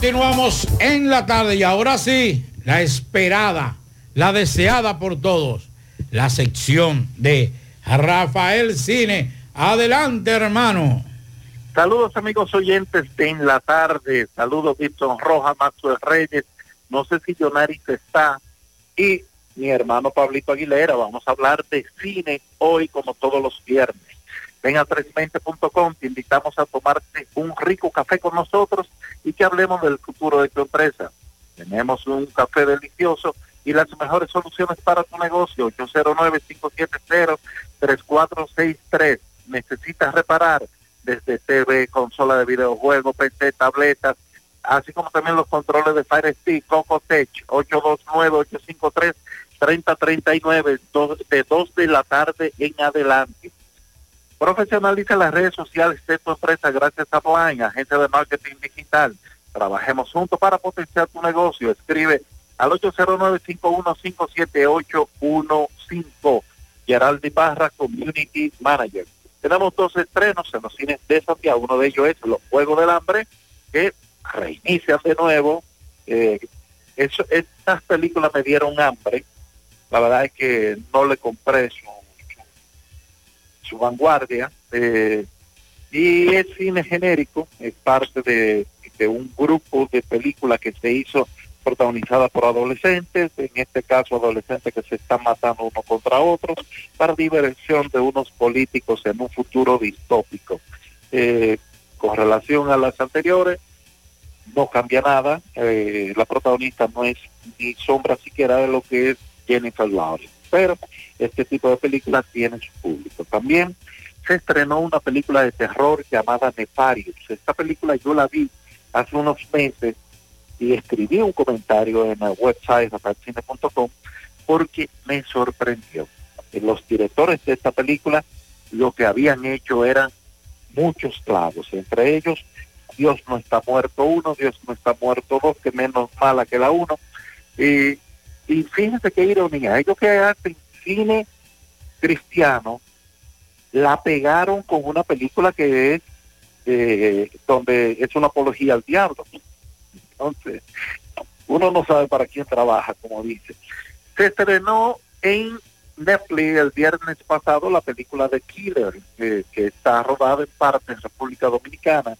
Continuamos en la tarde y ahora sí, la esperada, la deseada por todos, la sección de Rafael Cine. Adelante, hermano. Saludos amigos oyentes de En la Tarde, saludos Víctor Roja, Maxwell Reyes, no sé si Jonaris está, y mi hermano Pablito Aguilera, vamos a hablar de cine hoy como todos los viernes. Ven a 320.com, te invitamos a tomarte un rico café con nosotros y que hablemos del futuro de tu empresa. Tenemos un café delicioso y las mejores soluciones para tu negocio, 809-570-3463. Necesitas reparar desde TV, consola de videojuegos, PC, tabletas, así como también los controles de Fire Stick, Coco Tech, 829-853-3039, de 2 de la tarde en adelante. Profesionaliza las redes sociales de tu empresa gracias a Blind, agencia de marketing digital. Trabajemos juntos para potenciar tu negocio. Escribe al 809-515-7815. Geraldi Parra, Community Manager. Tenemos dos estrenos en los cines de Santiago. Uno de ellos es Los Juegos del Hambre, que reinician de nuevo. Eh, estas películas me dieron hambre. La verdad es que no le compré su, su, vanguardia. Eh, y es cine genérico, es parte de, de un grupo de películas que se hizo protagonizada por adolescentes, en este caso adolescentes que se están matando uno contra otros, para diversión de unos políticos en un futuro distópico. Eh, con relación a las anteriores, no cambia nada, eh, la protagonista no es ni sombra siquiera de lo que es Jennifer Lawrence, pero este tipo de películas tiene su público. También se estrenó una película de terror llamada Nefarius. Esta película yo la vi hace unos meses y escribí un comentario en el website rafaelcine.com porque me sorprendió. Los directores de esta película lo que habían hecho eran muchos clavos, entre ellos Dios no está muerto uno, Dios no está muerto dos, que menos mala que la uno. Y, y fíjense qué ironía, ellos que hacen cine cristiano, la pegaron con una película que es eh, donde es una apología al diablo. Entonces, uno no sabe para quién trabaja, como dice. Se estrenó en Netflix el viernes pasado la película de Killer, eh, que está rodada en parte en República Dominicana.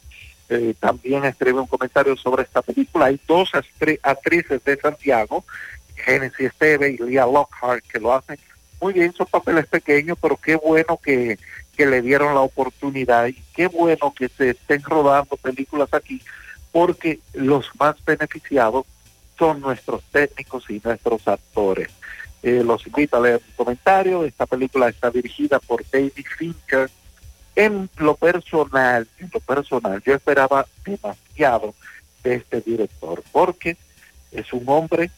Eh, también escribe un comentario sobre esta película. Hay dos actri- actrices de Santiago, Genesis Esteve y Leah Lockhart, que lo hacen muy bien, son papeles pequeños, pero qué bueno que, que le dieron la oportunidad y qué bueno que se estén rodando películas aquí, porque los más beneficiados son nuestros técnicos y nuestros actores. Eh, los invito a leer un comentario. Esta película está dirigida por David Fincher. En lo personal, en lo personal, yo esperaba demasiado de este director, porque es un hombre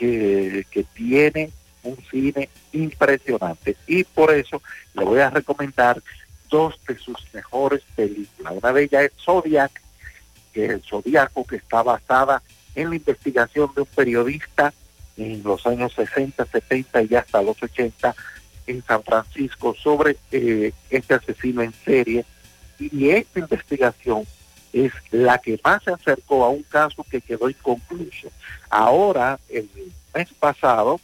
que, tiene un cine impresionante y por eso le voy a recomendar dos de sus mejores películas. Una de ellas es Zodiac, que es el Zodiaco que está basada en la investigación de un periodista en los años 60, 70 y hasta los 80 en San Francisco sobre eh, este asesino en serie. Y esta investigación es la que más se acercó a un caso que quedó inconcluso. Ahora, el mes pasado,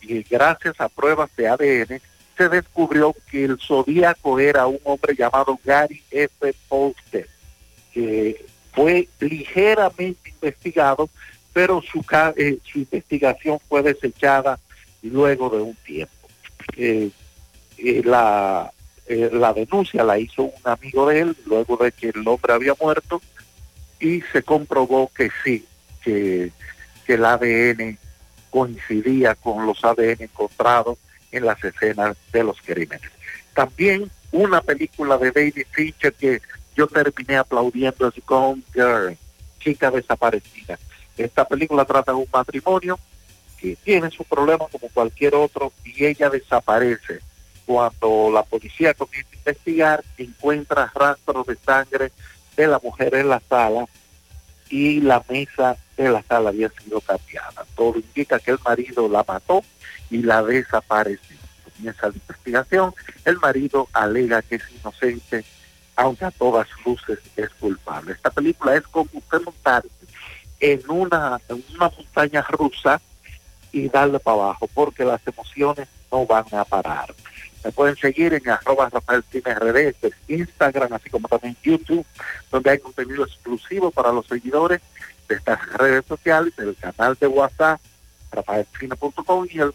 y gracias a pruebas de ADN, se descubrió que el zodíaco era un hombre llamado Gary F. Polster, que fue ligeramente investigado, pero su, eh, su investigación fue desechada luego de un tiempo. Eh, eh, la, eh, la denuncia la hizo un amigo de él luego de que el hombre había muerto y se comprobó que sí, que, que el ADN coincidía con los ADN encontrados en las escenas de los crímenes. También una película de David Fincher que yo terminé aplaudiendo es Gone Girl, chica desaparecida. Esta película trata de un matrimonio que tiene su problema como cualquier otro y ella desaparece. Cuando la policía comienza a investigar, encuentra rastros de sangre de la mujer en la sala y la mesa de la sala había sido cambiada. Todo indica que el marido la mató y la desapareció. Comienza la investigación, el marido alega que es inocente, aunque a todas luces es culpable. Esta película es como usted montarse en una, en una montaña rusa y darle para abajo, porque las emociones no van a parar. Me pueden seguir en arroba Rafael RD, Instagram, así como también YouTube, donde hay contenido exclusivo para los seguidores de estas redes sociales, el canal de WhatsApp, rafaelcine.com y el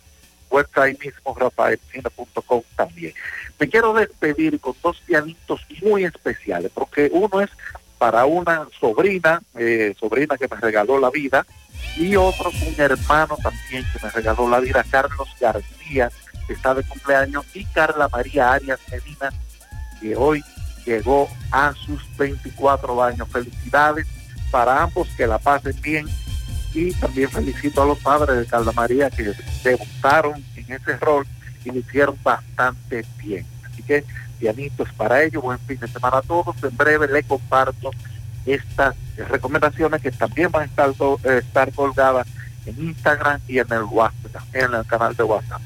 website mismo, rafaelcine.com también. Me quiero despedir con dos pianitos muy especiales, porque uno es para una sobrina, eh, sobrina que me regaló la vida, y otro un hermano también que me regaló la vida, Carlos García, está de cumpleaños, y Carla María Arias Medina, que hoy llegó a sus 24 años. Felicidades para ambos, que la pasen bien. Y también felicito a los padres de Carla María que debutaron en ese rol y lo hicieron bastante bien. Así que pianitos para ellos, buen fin de semana a todos. En breve le comparto estas recomendaciones que también van a estar, eh, estar colgadas en Instagram y en el WhatsApp, en el canal de WhatsApp.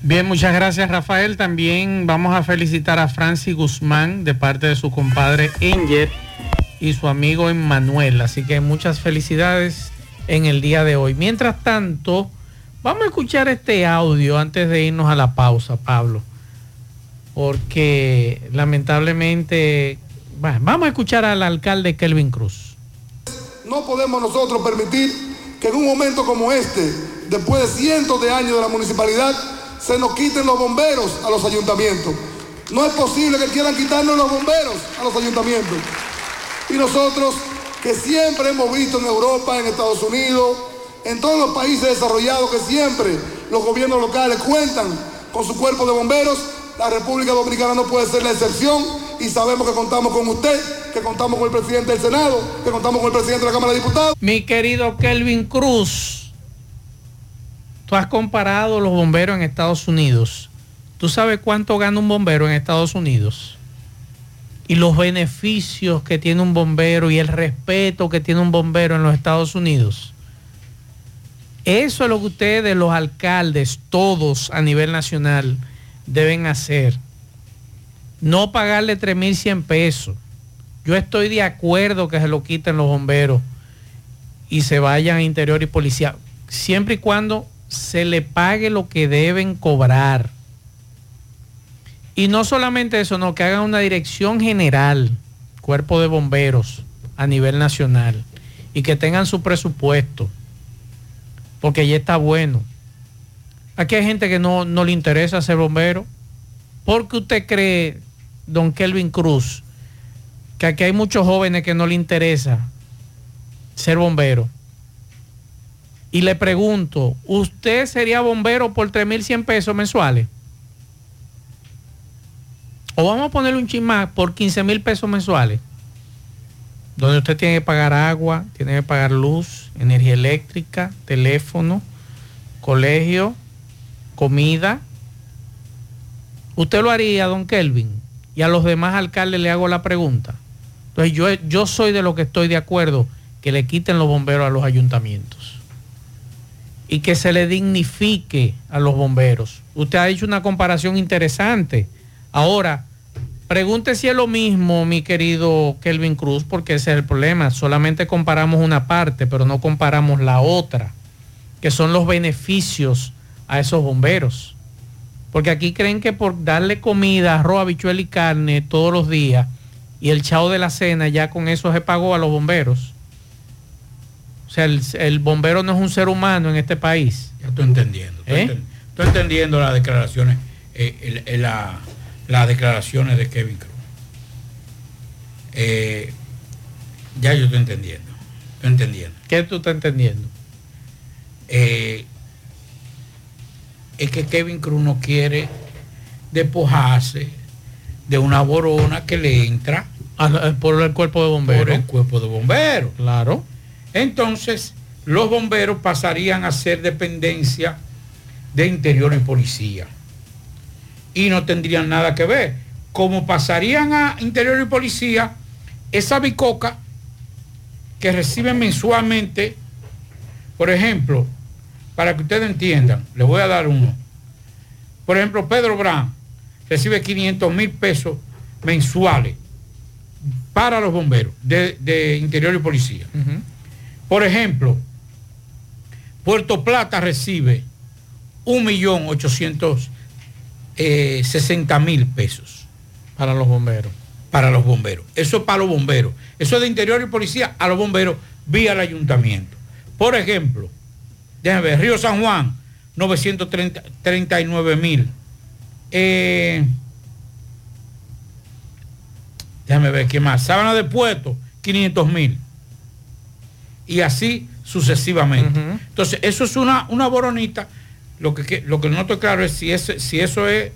Bien, muchas gracias Rafael. También vamos a felicitar a Francis Guzmán de parte de su compadre Enger y su amigo Emmanuel. Así que muchas felicidades en el día de hoy. Mientras tanto, vamos a escuchar este audio antes de irnos a la pausa, Pablo. Porque lamentablemente, vamos a escuchar al alcalde Kelvin Cruz. No podemos nosotros permitir que en un momento como este, después de cientos de años de la municipalidad, se nos quiten los bomberos a los ayuntamientos. No es posible que quieran quitarnos los bomberos a los ayuntamientos. Y nosotros, que siempre hemos visto en Europa, en Estados Unidos, en todos los países desarrollados, que siempre los gobiernos locales cuentan con su cuerpo de bomberos, la República Dominicana no puede ser la excepción y sabemos que contamos con usted, que contamos con el presidente del Senado, que contamos con el presidente de la Cámara de Diputados. Mi querido Kelvin Cruz, tú has comparado los bomberos en Estados Unidos. ¿Tú sabes cuánto gana un bombero en Estados Unidos? Y los beneficios que tiene un bombero y el respeto que tiene un bombero en los Estados Unidos. Eso es lo que ustedes, los alcaldes, todos a nivel nacional, deben hacer. No pagarle 3.100 pesos. Yo estoy de acuerdo que se lo quiten los bomberos y se vayan a interior y policía, siempre y cuando se le pague lo que deben cobrar. Y no solamente eso, no, que hagan una dirección general, cuerpo de bomberos a nivel nacional, y que tengan su presupuesto, porque ya está bueno. Aquí hay gente que no, no le interesa ser bombero. ¿Por qué usted cree, don Kelvin Cruz, que aquí hay muchos jóvenes que no le interesa ser bombero? Y le pregunto, ¿usted sería bombero por 3.100 pesos mensuales? O vamos a ponerle un chin por 15 mil pesos mensuales, donde usted tiene que pagar agua, tiene que pagar luz, energía eléctrica, teléfono, colegio, comida. Usted lo haría, don Kelvin, y a los demás alcaldes le hago la pregunta. Entonces yo, yo soy de lo que estoy de acuerdo que le quiten los bomberos a los ayuntamientos y que se le dignifique a los bomberos. Usted ha hecho una comparación interesante. Ahora, pregunte si es lo mismo, mi querido Kelvin Cruz, porque ese es el problema. Solamente comparamos una parte, pero no comparamos la otra, que son los beneficios a esos bomberos. Porque aquí creen que por darle comida, arroz, habichuela y carne todos los días y el chao de la cena, ya con eso se pagó a los bomberos. O sea, el, el bombero no es un ser humano en este país. Ya estoy entendiendo. Estoy, ¿Eh? estoy entendiendo las declaraciones, eh, el- el- la- las declaraciones de Kevin Cruz. Eh, ya yo estoy entendiendo. Estoy entendiendo. ¿Qué tú estás entendiendo? Es que Kevin Cruz no quiere despojarse de una borona que le entra por el cuerpo de bomberos. Por el cuerpo de bomberos. Claro. Entonces, los bomberos pasarían a ser dependencia de interior y policía. Y no tendrían nada que ver. Como pasarían a interior y policía, esa bicoca que reciben mensualmente, por ejemplo, para que ustedes entiendan, les voy a dar uno. Por ejemplo, Pedro Brán recibe 500 mil pesos mensuales para los bomberos de interior y policía. Por ejemplo, Puerto Plata recibe 1.860.000 pesos. Para los bomberos. Para los bomberos. Eso es para los bomberos. Eso es de interior y policía a los bomberos vía el ayuntamiento. Por ejemplo, déjenme ver, Río San Juan, 939 mil. Eh, déjame ver qué más. Sábana de Puerto, 500 mil. Y así sucesivamente. Entonces, eso es una, una boronita. Lo que, lo que no estoy claro es si, ese, si eso es,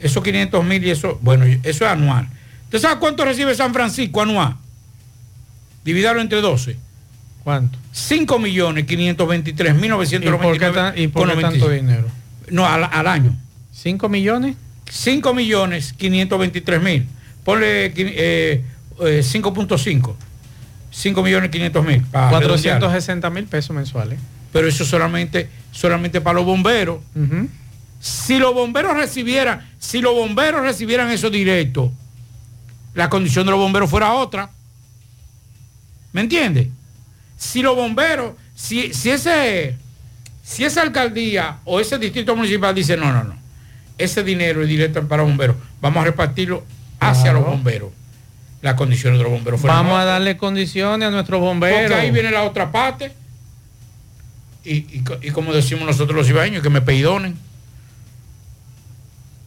esos 500 mil y eso, bueno, eso es anual. ¿Usted sabe cuánto recibe San Francisco anual? Dividirlo entre 12. ¿Cuánto? 5 millones 523 mil ¿Y por qué, 999 tan- y por qué 96. tanto dinero? No, al, al año. ¿5 millones? 5 millones 523 mil. Ponle eh, eh, 5.5. 5 millones 500 mil. para redondear. 460 mil pesos mensuales. Pero eso solamente, solamente para los bomberos. Si los bomberos recibieran, si los bomberos recibieran eso directo, la condición de los bomberos fuera otra. ¿Me entiende? Si los bomberos, si, si ese, si esa alcaldía o ese distrito municipal dice, no, no, no, ese dinero es directo para bomberos, vamos a repartirlo hacia los bomberos. Las condiciones de los bomberos Vamos a darle condiciones a nuestros bomberos. Porque ahí viene la otra parte. Y, y y como decimos nosotros los ibaeños, que me peidonen.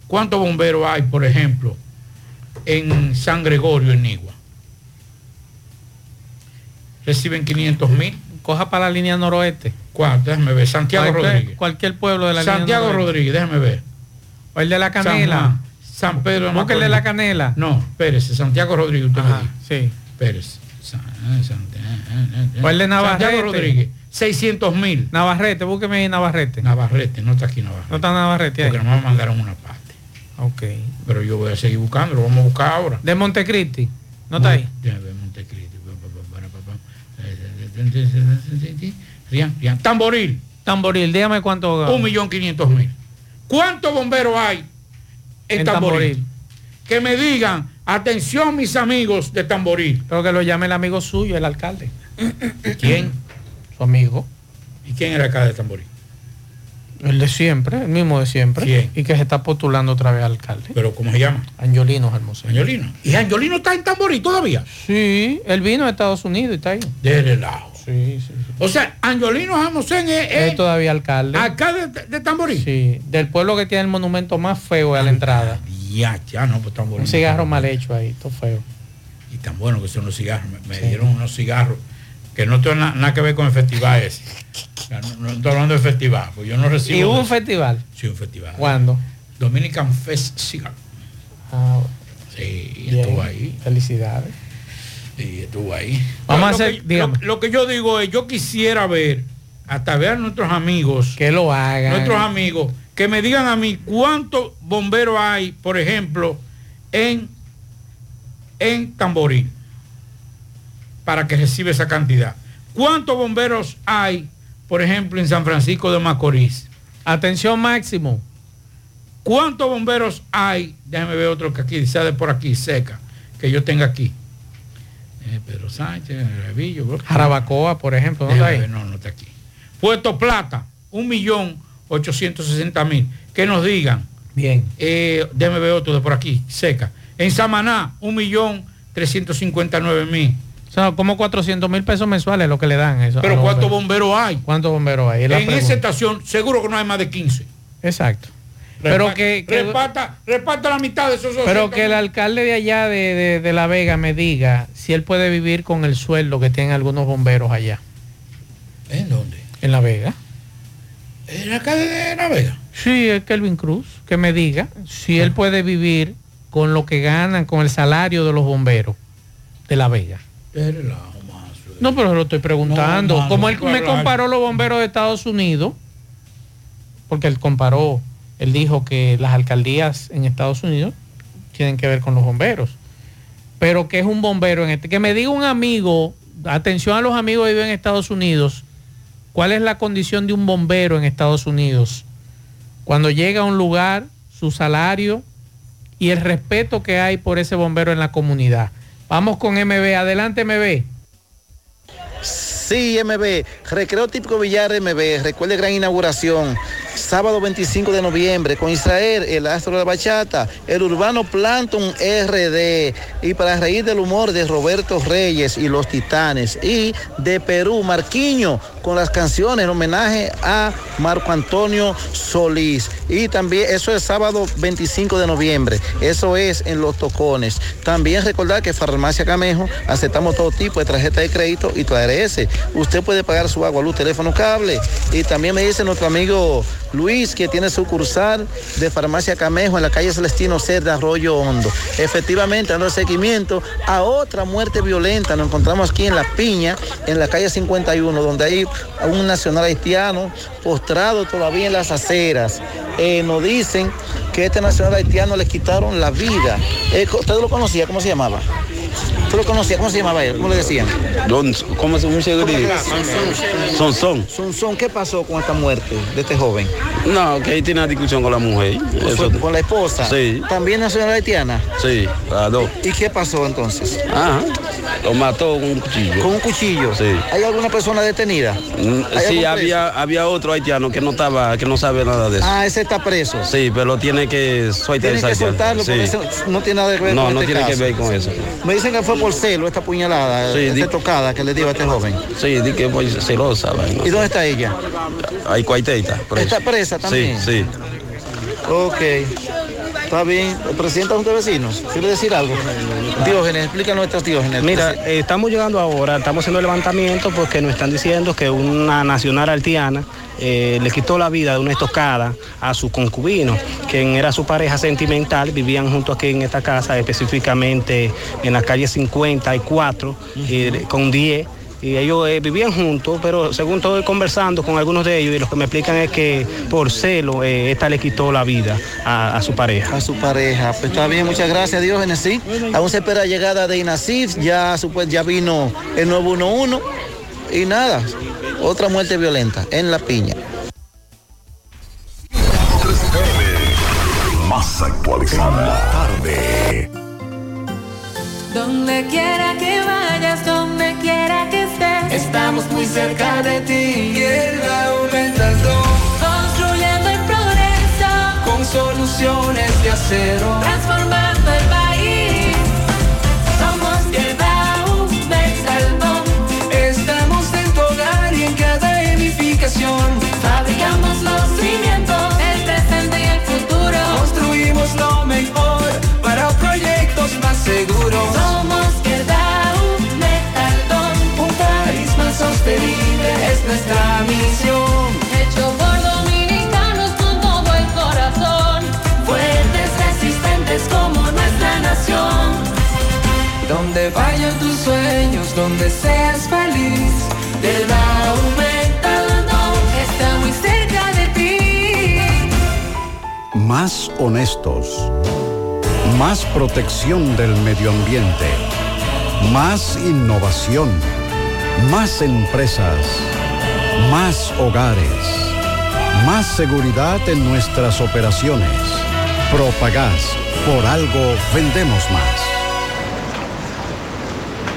¿Cuántos bomberos hay, por ejemplo, en San Gregorio, en Nigua? Reciben 500 mil. Coja para la línea noroeste. ¿Cuánto? Déjame ver. Santiago Cualquier- Rodríguez. Cualquier pueblo de la Santiago línea noroeste. Rodríguez, déjame ver. O el de la San canela. San Pedro de Macorís. la canela. No, espérese, Santiago Rodríguez, usted dijo. Sí. Pérez. San- eh, eh, eh, el de Navarrete. Santiago Rodríguez, 600 mil. Navarrete, búsqueme ahí Navarrete. Navarrete, no está aquí Navarrete. No está Navarrete ahí. Porque nomás mandaron una parte. Ok. Pero yo voy a seguir buscando, lo vamos a buscar ahora. De Montecristi. ¿No está ahí? Ver Montecristi. Rian, Rian. Tamboril. Tamboril, dígame cuánto. Un millón quinientos mil. ¿Cuántos bomberos hay en, En Tamboril? Tamboril. Que me digan, atención mis amigos de Tamboril. Pero que lo llame el amigo suyo, el alcalde. ¿Quién? Su amigo. ¿Y quién era acá de Tamboril? El de siempre, el mismo de siempre. ¿Quién? Y que se está postulando otra vez alcalde. ¿Pero cómo se llama? Angiolino Hermoso. Angiolino. ¿Y Angiolino está en Tamboril todavía? Sí, él vino a Estados Unidos y está ahí. De relajo. Sí, sí. O sea, Angiolino Jamosén es, Es es todavía alcalde. acá de, de. Sí, del pueblo que tiene el monumento más feo a la entrada. Ya, ya, no, pues Tamboril. Un cigarro mal hecho ahí, todo feo. Y tan bueno que son los cigarros. Me, me dieron unos cigarros que no tienen na- nada que ver con el festival ese. No, no estoy hablando de festival, pues yo no recibo. ¿Y hubo un festival? Sí, un festival. ¿Cuándo? Dominican Fest Cigar. Ah, Sí, estuvo ahí. Felicidades. Sí, estuvo ahí. Vamos a Lo hacer- que- dígame. lo, lo que yo digo es, yo quisiera ver, hasta ver a nuestros amigos, Que lo hagan. nuestros amigos, que me digan a mí cuántos bomberos hay, por ejemplo, en, en Tamboril, para que reciba esa cantidad. ¿Cuántos bomberos hay, por ejemplo, en San Francisco de Macorís? Atención máximo. ¿Cuántos bomberos hay? Déjame ver otro que aquí, sea de por aquí, seca, que yo tenga aquí. Eh, Pedro Sánchez, Revillo. Jarabacoa, por ejemplo, ¿no está Déjame ahí? ver, no, no está aquí. Puerto Plata, un millón ochocientos sesenta mil. Que nos digan. Bien. Eh, déjame ver otro de por aquí, seca. En Samaná, un millón trescientos cincuenta nueve mil. O sea, como 400 mil pesos mensuales lo que le dan eso. Pero ¿cuántos bomberos? hay? ¿Cuántos bomberos hay? Es En pregunta. esa estación, seguro que no hay más de 15. Exacto. Pero que, que- reparta, reparta la mitad de esos pero 200 que el alcalde de allá de, de- de La Vega me diga si él puede vivir con el sueldo que tienen algunos bomberos allá. ¿En dónde? En La Vega. ¿En acá de La Vega? Sí, es Kelvin Cruz, que me diga si él puede vivir con lo que ganan, con el salario de los bomberos de La Vega. No, pero lo estoy preguntando. No, mano, Como él me comparó los bomberos de Estados Unidos, porque él comparó, él dijo que las alcaldías en Estados Unidos tienen que ver con los bomberos. Pero que es un bombero en este. Que me diga un amigo, atención a los amigos que viven en Estados Unidos, cuál es la condición de un bombero en Estados Unidos. Cuando llega a un lugar, su salario y el respeto que hay por ese bombero en la comunidad. Vamos con MB. Adelante, MB. Sí, MB, Recreo Típico Villar MB, recuerde gran inauguración, sábado 25 de noviembre, con Israel, el astro de la bachata, el urbano Planton RD, y para reír del humor de Roberto Reyes y los Titanes, y de Perú, Marquiño, con las canciones en homenaje a Marco Antonio Solís. Y también, eso es sábado 25 de noviembre, eso es en Los Tocones. También recordar que Farmacia Camejo aceptamos todo tipo de tarjeta de crédito y tu ARS. Usted puede pagar su agua, luz, teléfono, cable. Y también me dice nuestro amigo Luis que tiene sucursal de Farmacia Camejo en la calle Celestino Cerda, Arroyo Hondo. Efectivamente, dando seguimiento a otra muerte violenta. Nos encontramos aquí en La Piña, en la calle 51, donde hay un nacional haitiano postrado todavía en las aceras. Eh, nos dicen que este nacional haitiano le quitaron la vida. Eh, ¿Usted lo conocía? ¿Cómo se llamaba? ¿Tú lo conocías? ¿Cómo se llamaba él? ¿Cómo le decían? Don, ¿Cómo se llama? Son Son. Son Son. ¿Qué pasó con esta muerte de este joven? No, que ahí tiene una discusión con la mujer. ¿Fue ¿Con la esposa? Sí. ¿También nacional haitiana? Sí, las dos. ¿Y qué pasó entonces? Ajá. Lo mató con un cuchillo. ¿Con un cuchillo? Sí. ¿Hay alguna persona detenida? Mm, ¿Hay Sí, había, había otro haitiano que no estaba, que no sabe nada de eso. Ah, ese está preso. Sí, pero tiene que soltar Tienen que esa- soltarlo porque sí. eso no tiene nada que ver No, con no este tiene que ver con eso. Me dicen que fue por celo esta puñalada, Sí, esta tocada que le dio a este joven. Sí, di que fue celosa. vaina. ¿Y dónde está ella? Ahí cuaiteita. ¿Está presa también? Sí, sí. Ok. Está bien. El presidente de vecinos, ¿quiere decir algo? Diógenes, explícanos estos Diógenes. Mira, eh, estamos llegando ahora, estamos haciendo el levantamiento porque nos están diciendo que una nacional haitiana eh, le quitó la vida de una estocada a su concubino, quien era su pareja sentimental, vivían junto aquí en esta casa, específicamente en la calle 54, eh, con 10. Y ellos eh, vivían juntos, pero según estoy conversando con algunos de ellos, y lo que me explican es que por celo, eh, esta le quitó la vida a, a su pareja. A su pareja. Pues está bien, muchas gracias, Diógenes. Sí, aún se espera la llegada de INASIF, ya, supues- ya vino el 911 y nada, otra muerte violenta en La Piña. Más actualizada. Tarde. Donde quiera que vayas, donde quiera que estés, estamos muy cerca de ti. El aumentando, construyendo el progreso, con soluciones de acero, transformando el país. Somos Tierra Metaldo. Estamos en tu hogar y en cada edificación. Fabricamos los cimientos, el presente y el futuro. Construimos lo mejor nuestra misión. Hecho por dominicanos con todo el corazón, fuertes, resistentes como nuestra nación. Donde vayan tus sueños, donde seas feliz, Quedau Metaldón está muy cerca de ti. Más honestos. Más protección del medio ambiente. Más innovación. Más empresas. Más hogares. Más seguridad en nuestras operaciones. Propagás. Por algo vendemos más.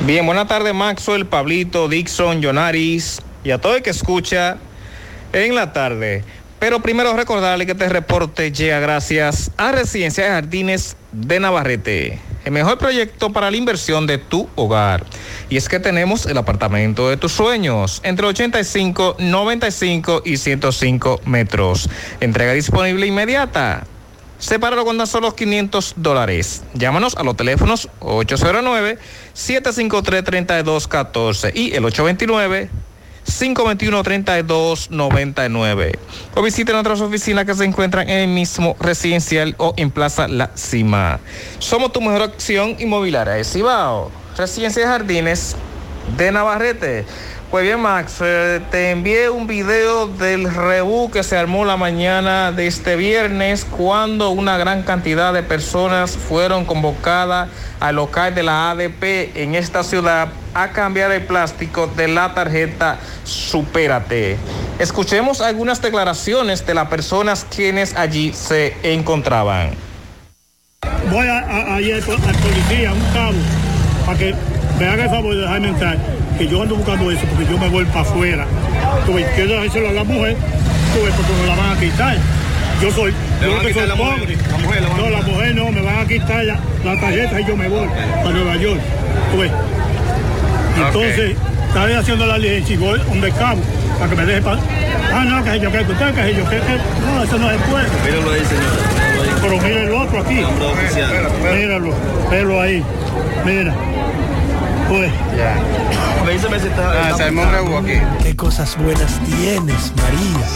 Bien, buenas tardes Maxwell, Pablito, Dixon, Jonaris y a todo el que escucha en la tarde. Pero primero recordarle que este reporte llega gracias a Residencia de Jardines de Navarrete, el mejor proyecto para la inversión de tu hogar. Y es que tenemos el apartamento de tus sueños, entre 85, 95 y 105 metros. Entrega disponible inmediata. Sepáralo con tan solo 500 dólares. Llámanos a los teléfonos 809-753-3214 y el 829-521-3299. O visiten nuestras oficinas que se encuentran en el mismo residencial o en Plaza La Cima. Somos tu mejor opción inmobiliaria de Cibao. Residencia de Jardines de Navarrete. Pues bien, Max, eh, te envié un video del rebú que se armó la mañana de este viernes cuando una gran cantidad de personas fueron convocadas al local de la ADP en esta ciudad a cambiar el plástico de la tarjeta Supérate. Escuchemos algunas declaraciones de las personas quienes allí se encontraban. Voy a, a, a al policía, a un cabo, para que me haga el favor de dejarme entrar. Que yo ando buscando eso, porque yo me voy para afuera. Tú ves, quiero dárselo a la mujer, tú ves, porque me la van a quitar. Yo soy, ¿Le yo van a que soy la mujer? pobre. ¿La mujer la van a no, la mujer no, me van a quitar la, la tarjeta y yo me voy para Nueva York. Tú ves. Entonces, estaba haciendo la licencia y voy donde cabo, para que me deje para. Ah, no, que yo que tú estás, que yo que que- No, eso no se puede. Míralo ahí, señor. Pero mira el otro aquí. Míralo, velo ahí. Mira. Pues. Avísame si está. Ah, se armó un revuelo aquí. Qué cosas buenas tienes, María.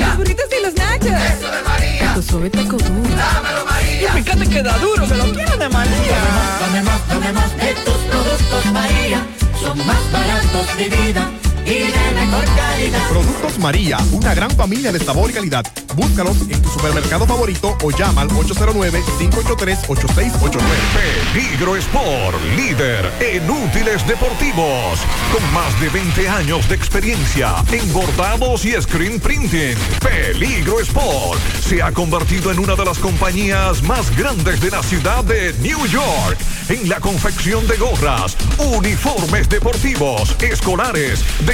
Los burritos y los nachos. Eso de María. Tu suave taco duro. Dámelo, María. Y fíjate que da duro, que lo quiero de María. Dame más, dame más de tus productos, María. Son más baratos de vida y de mejor calidad. Productos María, una gran familia de sabor y calidad. Búscalos en tu supermercado favorito o llama al 809-583-8689. Peligro Sport, líder en útiles deportivos, con más de 20 años de experiencia en bordados y screen printing. Peligro Sport se ha convertido en una de las compañías más grandes de la ciudad de New York en la confección de gorras, uniformes deportivos, escolares, de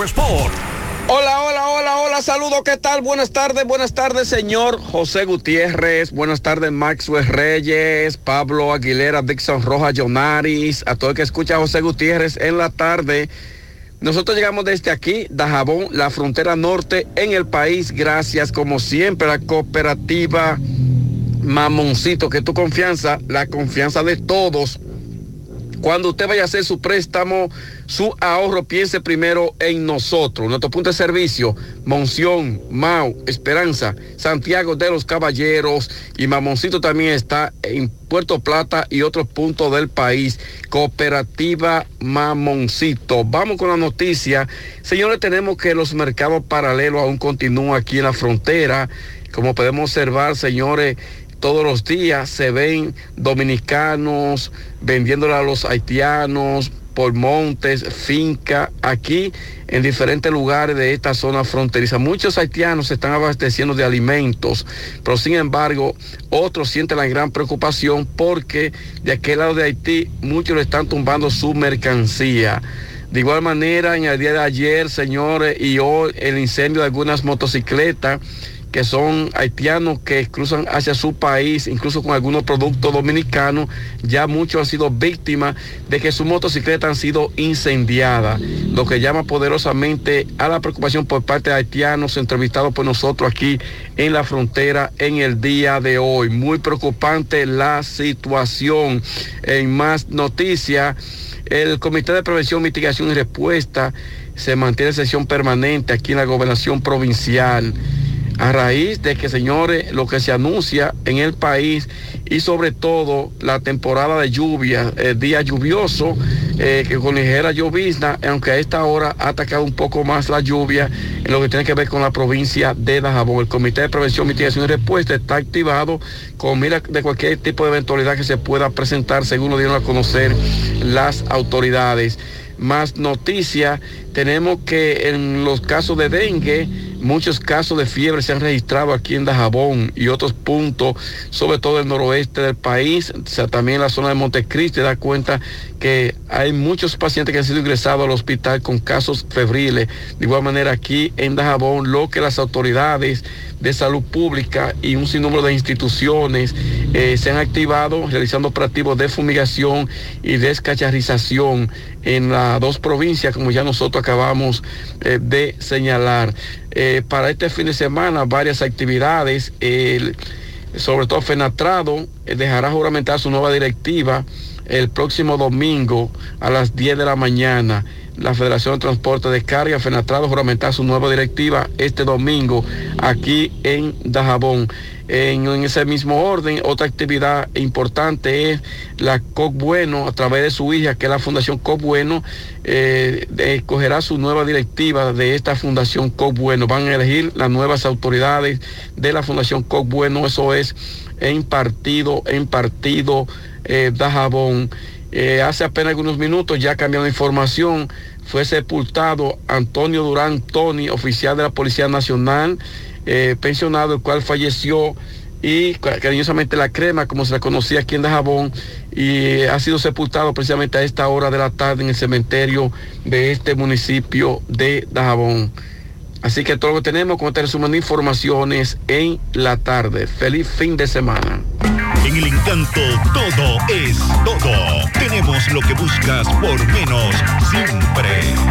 Hola, hola, hola, hola, saludos, ¿qué tal? Buenas tardes, buenas tardes, señor José Gutiérrez, buenas tardes, Maxwell Reyes, Pablo Aguilera, Dixon Roja, Jonaris, a todo el que escucha a José Gutiérrez en la tarde. Nosotros llegamos desde aquí, Dajabón, la frontera norte en el país, gracias como siempre a la cooperativa Mamoncito, que tu confianza, la confianza de todos. Cuando usted vaya a hacer su préstamo, su ahorro, piense primero en nosotros. Nuestro punto de servicio, Monción, Mau, Esperanza, Santiago de los Caballeros y Mamoncito también está en Puerto Plata y otros puntos del país. Cooperativa Mamoncito. Vamos con la noticia. Señores, tenemos que los mercados paralelos aún continúan aquí en la frontera. Como podemos observar, señores, todos los días se ven dominicanos vendiéndole a los haitianos por montes, finca, aquí en diferentes lugares de esta zona fronteriza. Muchos haitianos se están abasteciendo de alimentos, pero sin embargo otros sienten la gran preocupación porque de aquel lado de Haití muchos le están tumbando su mercancía. De igual manera, en el día de ayer, señores, y hoy el incendio de algunas motocicletas que son haitianos que cruzan hacia su país, incluso con algunos productos dominicanos, ya muchos han sido víctimas de que sus motocicletas han sido incendiadas, lo que llama poderosamente a la preocupación por parte de haitianos entrevistados por nosotros aquí en la frontera en el día de hoy. Muy preocupante la situación. En más noticias, el Comité de Prevención, Mitigación y Respuesta se mantiene en sesión permanente aquí en la gobernación provincial a raíz de que, señores, lo que se anuncia en el país y sobre todo la temporada de lluvia, el día lluvioso, eh, que con ligera llovizna, aunque a esta hora ha atacado un poco más la lluvia en lo que tiene que ver con la provincia de Dajabón. El Comité de Prevención, Mitigación y Respuesta está activado con mira de cualquier tipo de eventualidad que se pueda presentar, según lo dieron a conocer las autoridades. Más noticias, tenemos que en los casos de dengue, Muchos casos de fiebre se han registrado aquí en Dajabón y otros puntos, sobre todo el noroeste del país, o sea, también la zona de Montecristi, da cuenta que hay muchos pacientes que han sido ingresados al hospital con casos febriles. De igual manera aquí en Dajabón, lo que las autoridades de salud pública y un sinnúmero de instituciones eh, se han activado realizando operativos de fumigación y descacharización en las dos provincias, como ya nosotros acabamos eh, de señalar. Eh, para este fin de semana, varias actividades, sobre todo Fenatrado dejará juramentar su nueva directiva el próximo domingo a las 10 de la mañana. La Federación de Transporte de Carga, Fenatrado, juramentar su nueva directiva este domingo aquí en Dajabón. En, ese mismo orden, otra actividad importante es la COC Bueno, a través de su hija, que es la Fundación COC Bueno, eh, escogerá su nueva directiva de esta Fundación COC Bueno. Van a elegir las nuevas autoridades de la Fundación COC Bueno, eso es en partido, en partido eh, Dajabón. Eh, hace apenas algunos minutos, ya cambiando información, fue sepultado Antonio Durán Tony, oficial de la Policía Nacional, eh, pensionado, el cual falleció y cariñosamente la crema, como se la conocía aquí en Dajabón, y ha sido sepultado precisamente a esta hora de la tarde en el cementerio de este municipio de Dajabón. Así que todo lo que tenemos con este resumen de informaciones en la tarde. Feliz fin de semana. En el encanto todo es todo. Tenemos lo que buscas por menos siempre.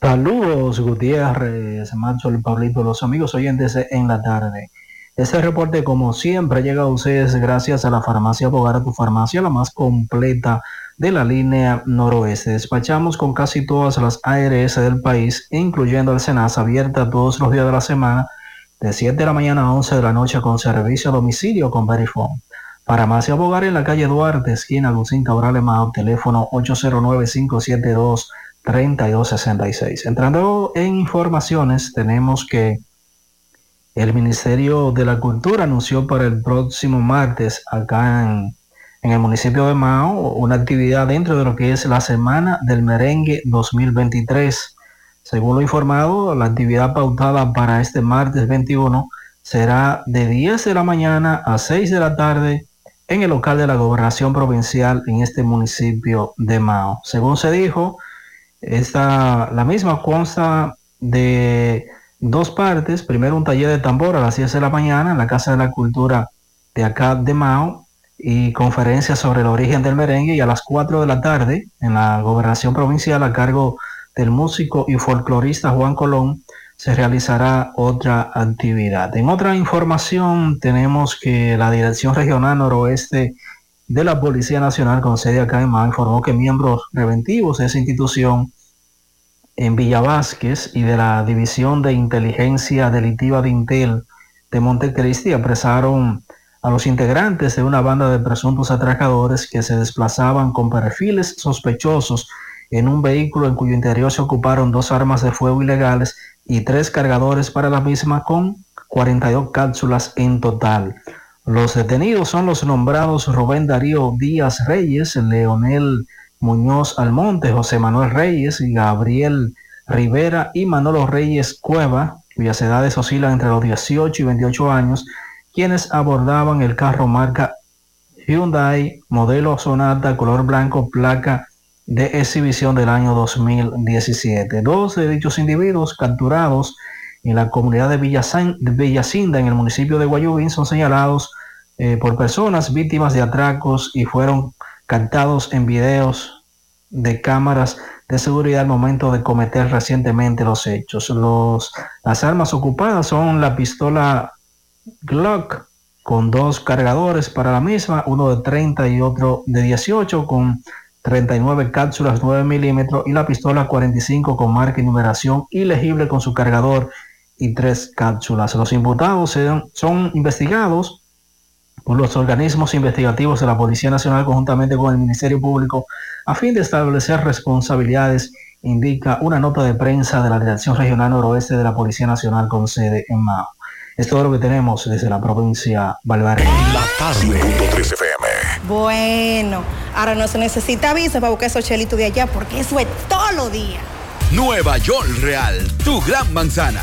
Saludos, Gutiérrez, Macho, el Pablito, los amigos oyentes en la tarde. Este reporte, como siempre, llega a ustedes gracias a la farmacia Bogara, tu farmacia, la más completa de la línea noroeste. Despachamos con casi todas las ARS del país, incluyendo el Senasa, abierta todos los días de la semana, de 7 de la mañana a 11 de la noche, con servicio a domicilio con Verifone. Farmacia Bogara en la calle Duarte, esquina Lucín Cabral Emao, teléfono 809-572-3266. Entrando en informaciones, tenemos que el Ministerio de la Cultura anunció para el próximo martes acá en, en, el municipio de Mao una actividad dentro de lo que es la Semana del Merengue 2023. Según lo informado, la actividad pautada para este martes 21 será de 10 de la mañana a 6 de la tarde en el local de la gobernación provincial en este municipio de Mao. Según se dijo, esta, la misma consta de dos partes. Primero un taller de tambor a las 10 de la mañana en la Casa de la Cultura de acá de Mao y conferencia sobre el origen del merengue y a las 4 de la tarde en la gobernación provincial a cargo del músico y folclorista Juan Colón se realizará otra actividad. En otra información tenemos que la Dirección Regional Noroeste de la Policía Nacional con sede acá en Mao informó que miembros preventivos de esa institución en Villa Vázquez y de la División de Inteligencia Delitiva de Intel de Montecristi apresaron a los integrantes de una banda de presuntos atracadores que se desplazaban con perfiles sospechosos en un vehículo en cuyo interior se ocuparon dos armas de fuego ilegales y tres cargadores para la misma con 42 cápsulas en total. Los detenidos son los nombrados Rubén Darío Díaz Reyes, Leonel Muñoz Almonte, José Manuel Reyes Gabriel Rivera y Manolo Reyes Cueva, cuyas edades oscilan entre los 18 y 28 años, quienes abordaban el carro marca Hyundai, modelo Sonata, color blanco, placa de exhibición del año 2017. Dos de dichos individuos capturados en la comunidad de, Villasan, Villacinda, en el municipio de Guayubín, son señalados eh, por personas víctimas de atracos y fueron captados en videos de cámaras de seguridad al momento de cometer recientemente los hechos. Los, las armas ocupadas son la pistola Glock con dos cargadores para la misma, uno de 30 y otro de 18 con 39 cápsulas 9 milímetros y la pistola 45 con marca y numeración ilegible con su cargador y tres cápsulas. Los imputados son, son investigados por los organismos investigativos de la Policía Nacional conjuntamente con el Ministerio Público a fin de establecer responsabilidades, indica una nota de prensa de la Dirección Regional Noroeste de la Policía Nacional con sede en Mao. Es todo lo que tenemos desde la provincia Valverde. La tarde. FM. Bueno, ahora no se necesita visa para buscar esos chelitos de allá porque eso es todo lo día. Nueva York Real, tu gran manzana.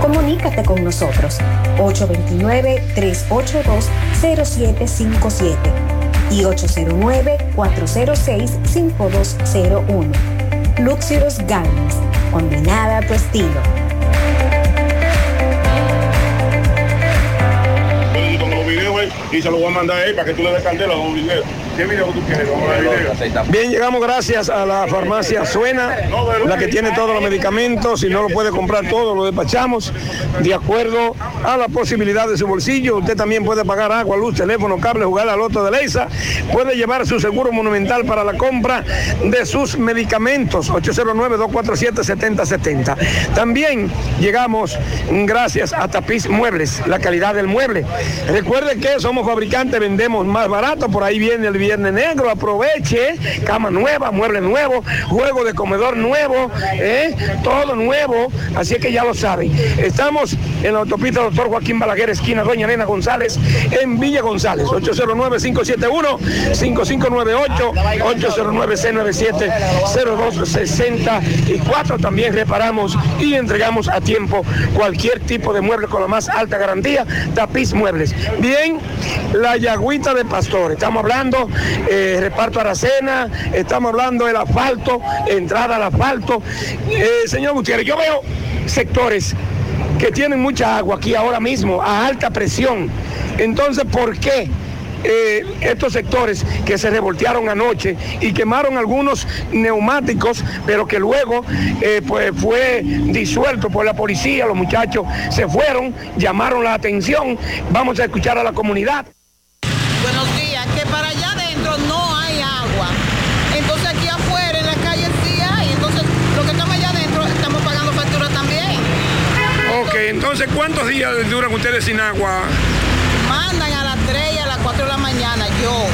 Comunícate con nosotros 829-382-0757 y 809-406-5201. Luxurious Garments, combinada a tu estilo. y se los voy a mandar ahí para que tú le des candela a los videos. ¿Qué video tú quieres? Vamos a ver video. Bien, llegamos gracias a la farmacia Suena, la que tiene todos los medicamentos. Si no lo puede comprar todo, lo despachamos de acuerdo a la posibilidad de su bolsillo. Usted también puede pagar agua, luz, teléfono, cable, jugar a loto de Leisa. Puede llevar su seguro monumental para la compra de sus medicamentos. 809-247-7070. También llegamos gracias a Tapiz Muebles, la calidad del mueble. Recuerde que somos fabricantes, vendemos más barato. Por ahí viene el viernes negro. Aproveche. Cama nueva, mueble nuevo, juego de comedor nuevo, ¿eh? todo nuevo. Así que ya lo saben. Estamos en la autopista Doctor Joaquín Balaguer, esquina Doña Elena González, en Villa González. 809-571-5598, 809-C97-0264. También reparamos y entregamos a tiempo cualquier tipo de mueble con la más alta garantía. Tapiz Muebles. Bien, la yagüita de Pastor. Estamos hablando eh, reparto Aracena, estamos hablando del asfalto, entrada al asfalto. Eh, señor Gutiérrez, yo veo sectores que tienen mucha agua aquí ahora mismo, a alta presión. Entonces, ¿por qué? eh, estos sectores que se revoltearon anoche y quemaron algunos neumáticos, pero que luego pues fue disuelto por la policía, los muchachos se fueron, llamaron la atención, vamos a escuchar a la comunidad. Buenos días, que para allá adentro no hay agua. Entonces aquí afuera en la calle sí hay. Entonces lo que estamos allá adentro estamos pagando factura también. Ok, entonces ¿cuántos días duran ustedes sin agua? Mandan a las 3 y a las 4 de la mañana yo.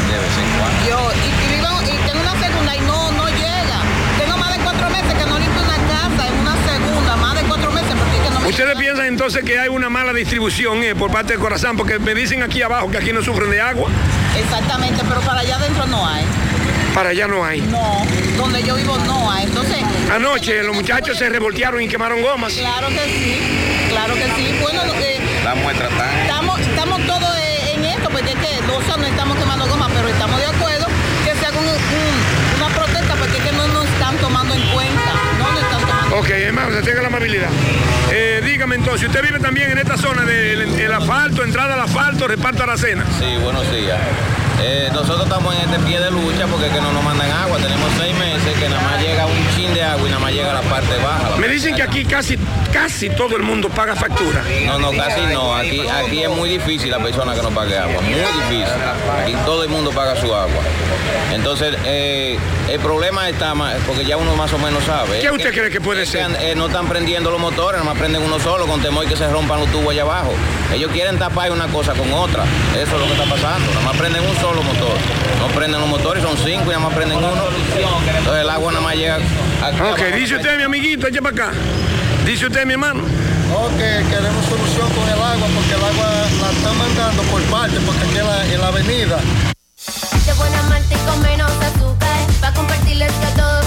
Yo. Y, y vivo, y tengo una segunda y no, no llega. Tengo más de cuatro meses que no limpio una casa en una segunda, más de cuatro meses porque es que no me ¿Ustedes piensan entonces que hay una mala distribución eh, por parte de Corazán? Porque me dicen aquí abajo que aquí no sufren de agua. Exactamente, pero para allá adentro no hay. Para allá no hay. No, donde yo vivo no hay. Entonces. Anoche los muchachos se revoltearon y quemaron gomas. Claro que sí, claro que sí. Bueno, eh, La muestra está. estamos, estamos todos en esto, porque es que nosotros no estamos quemando goma, pero estamos de acuerdo que se haga un- un- una protesta, porque es que no nos están tomando en cuenta. No nos están tomando Ok, hermano, se tenga la amabilidad. Eh, dígame entonces, ¿usted vive también en esta zona del el asfalto, entrada al asfalto, reparto a la cena? Sí, buenos días. Eh, nosotros estamos en este pie de lucha porque es que no nos mandan agua. Tenemos seis meses que nada más llega un chin de agua y nada más llega la parte baja. la Me dicen que aquí casi, casi todo el mundo paga factura. No, no, casi no. Aquí, aquí es muy difícil la persona que no pague agua. Muy difícil. Aquí todo el mundo paga su agua. Entonces, eh, el problema está más, porque ya uno más o menos sabe. ¿Qué es usted cree que puede es ser? eh, no están prendiendo los motores, nada más prenden uno solo con temor que se rompan los tubos allá abajo. Ellos quieren tapar una cosa con otra. Eso es lo que está pasando. Nada más prenden un solo motor. No prenden los motores, son cinco y nada más prenden uno. Entonces el agua nada más llega aquí Ok, dice usted, mi amiguito, eche para acá. Dice usted, mi hermano. No, que queremos solución con el agua porque el agua la están mandando por parte, porque aquí en la, en la avenida. De buena malta y con menos azúcar Pa' compartirles que a todos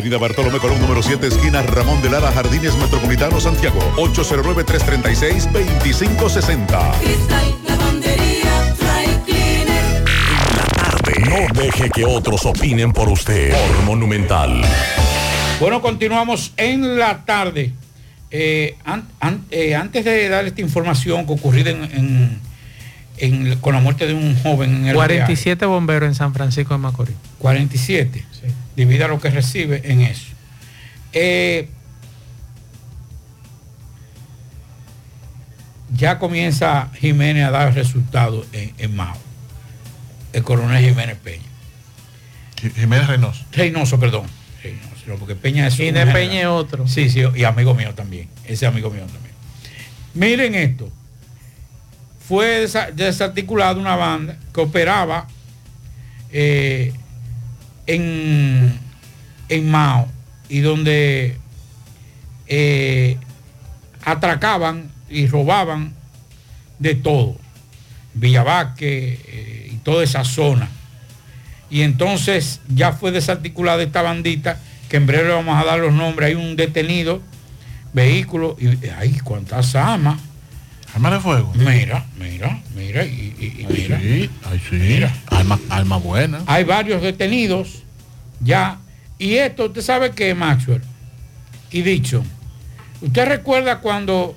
Avenida Bartolomé Colón, número 7, esquina Ramón de Lara, Jardines Metropolitano, Santiago. 809-336-2560. No deje que otros opinen por usted. Por Monumental. Bueno, continuamos en la tarde. Eh, an- an- eh, antes de dar esta información que ocurrida en, en- en- con la muerte de un joven en el 47 bomberos en San Francisco de Macorís. 47. Divida lo que recibe en eso. Eh, ya comienza Jiménez a dar resultados en, en Mao. El coronel Jiménez Peña. Jiménez Reynoso. Reynoso, perdón. Reynoso, no, porque Peña es un Inés general. Peña es otro. Sí, sí, y amigo mío también. Ese amigo mío también. Miren esto. Fue desa- desarticulada una banda que operaba eh, en, en Mao y donde eh, atracaban y robaban de todo. Villabaque eh, y toda esa zona. Y entonces ya fue desarticulada esta bandita, que en breve vamos a dar los nombres. Hay un detenido, vehículo, y ay, cuántas armas. Arma de fuego. Mira, mira, mira, y, y- y mira. Sí, ay, sí. Mira. Alma, alma buena. Hay varios detenidos ya. Y esto, usted sabe que Maxwell y dicho, usted recuerda cuando,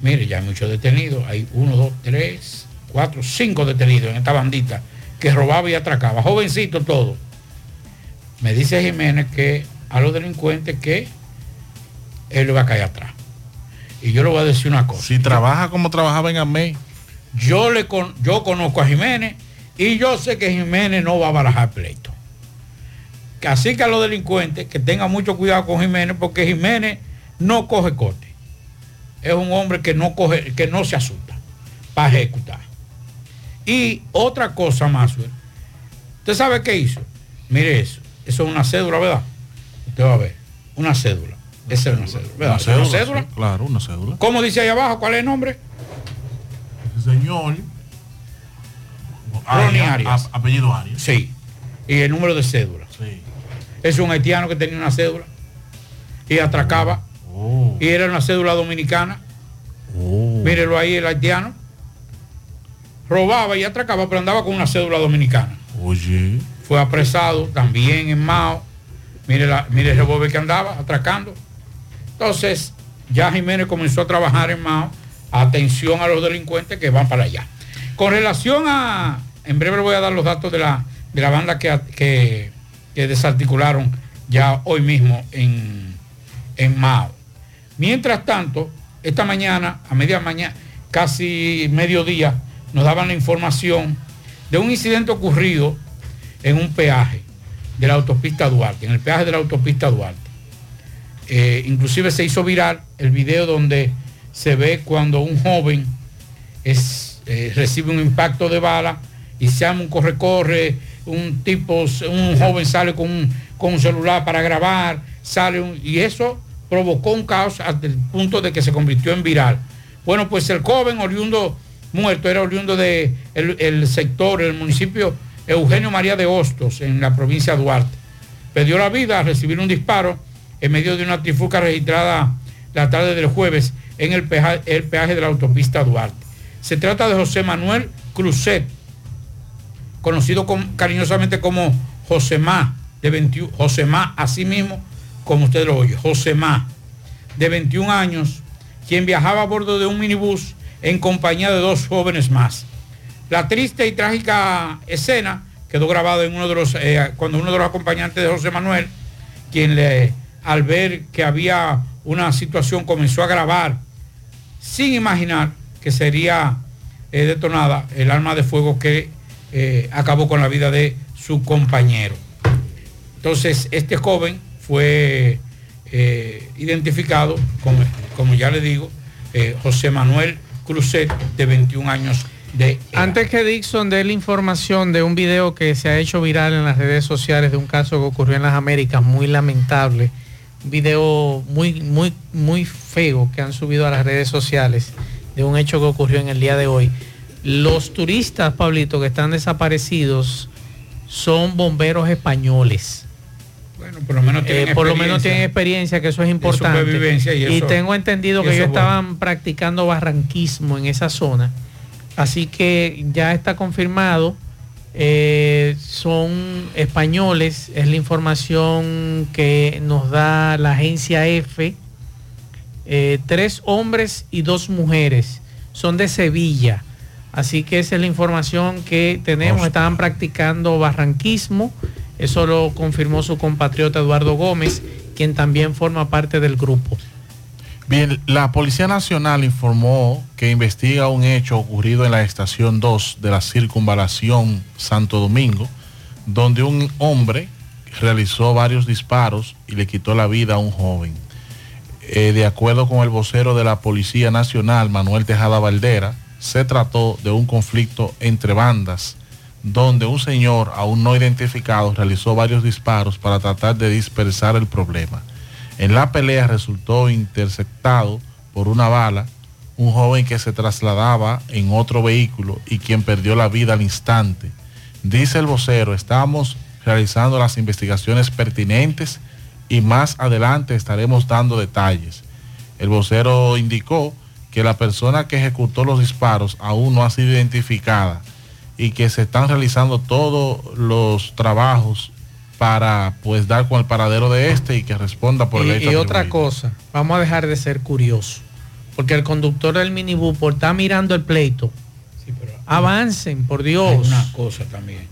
mire, ya hay muchos detenidos, hay uno, dos, tres, cuatro, cinco detenidos en esta bandita que robaba y atracaba, jovencito todo. Me dice Jiménez que a los delincuentes que él le va a caer atrás. Y yo le voy a decir una cosa. Si trabaja como trabajaba en AMEI. Yo, le con, yo conozco a Jiménez y yo sé que Jiménez no va a barajar pleito. Así que a los delincuentes que tengan mucho cuidado con Jiménez porque Jiménez no coge corte. Es un hombre que no coge, que no se asusta para ejecutar. Y otra cosa más, güey. ¿usted sabe qué hizo? Mire eso. Eso es una cédula, ¿verdad? Usted va a ver. Una cédula. Esa es una cédula. Una cédula, ¿Una cédula? sí, claro, una cédula. ¿Cómo dice ahí abajo? ¿Cuál es el nombre? Señor. Ronnie Arias, a- apellido Arias. Sí. Y el número de cédula. Sí. Es un haitiano que tenía una cédula y atracaba. Oh. Y era una cédula dominicana. Mírelo ahí, el haitiano. Robaba y atracaba, pero andaba con una cédula dominicana. Oye. Fue apresado también en Mao. Mire, la, mire el revólver que andaba atracando. Entonces, ya Jiménez comenzó a trabajar en Mao. Atención a los delincuentes que van para allá. Con relación a, en breve le voy a dar los datos de la, de la banda que, que, que desarticularon ya hoy mismo en, en Mao. Mientras tanto, esta mañana, a media mañana, casi mediodía, nos daban la información de un incidente ocurrido en un peaje de la autopista Duarte, en el peaje de la autopista Duarte. Eh, inclusive se hizo viral el video donde se ve cuando un joven eh, recibe un impacto de bala y se llama un corre-corre, un tipo, un joven sale con un, con un celular para grabar, sale un- y eso provocó un caos hasta el punto de que se convirtió en viral. Bueno, pues el joven oriundo muerto era oriundo de el, el sector, el municipio Eugenio María de Hostos, en la provincia de Duarte. Perdió la vida al recibir un disparo en medio de una trifulca registrada la tarde del jueves en el peaje, de la autopista Duarte. Se trata de José Manuel Cruzet, conocido cariñosamente como Josemá, de 21, Josemá, así mismo como usted lo oye, Josemá, de 21 años, quien viajaba a bordo de un minibús en compañía de dos jóvenes más. La triste y trágica escena quedó grabada en uno de los, eh, cuando uno de los acompañantes de José Manuel, quien le, al ver que había una situación comenzó a grabar sin imaginar que sería eh, detonada el arma de fuego que eh, acabó con la vida de su compañero. Entonces, este joven fue eh, identificado, como, como ya le digo, José Manuel Cruzet, de 21 años de Antes que Dixon dé la información de un video que se ha hecho viral en las redes sociales de un caso que ocurrió en las Américas, muy lamentable, video muy, muy, muy feo que han subido a las redes sociales de un hecho que ocurrió en el día de hoy. Los turistas, Pablito, que están desaparecidos son bomberos españoles. Bueno, por lo menos tienen Eh, por lo menos experiencia. tienen experiencia, que eso es importante. supervivencia y eso- tengo entendido que ellos bueno. estaban practicando barranquismo en esa zona. Así que ya está confirmado. Eh, son españoles, es la información que nos da la agencia F. Eh, tres hombres y dos mujeres. Son de Sevilla. Así que esa es la información que tenemos. Estaban practicando barranquismo. Eso lo confirmó su compatriota Eduardo Gómez, quien también forma parte del grupo. Bien, la Policía Nacional informó que investiga un hecho ocurrido en la estación 2 de la circunvalación Santo Domingo, donde un hombre realizó varios disparos y le quitó la vida a un joven. Eh, de acuerdo con el vocero de la Policía Nacional, Manuel Tejada Valdera, se trató de un conflicto entre bandas, donde un señor aún no identificado realizó varios disparos para tratar de dispersar el problema. En la pelea resultó interceptado por una bala un joven que se trasladaba en otro vehículo y quien perdió la vida al instante. Dice el vocero, estamos realizando las investigaciones pertinentes y más adelante estaremos dando detalles. El vocero indicó que la persona que ejecutó los disparos aún no ha sido identificada y que se están realizando todos los trabajos para pues dar con el paradero de este y que responda por el Y, hecho y otra atribuido. cosa, vamos a dejar de ser curiosos. Porque el conductor del minibús por estar mirando el pleito. Avancen, por Dios. Hay una cosa también.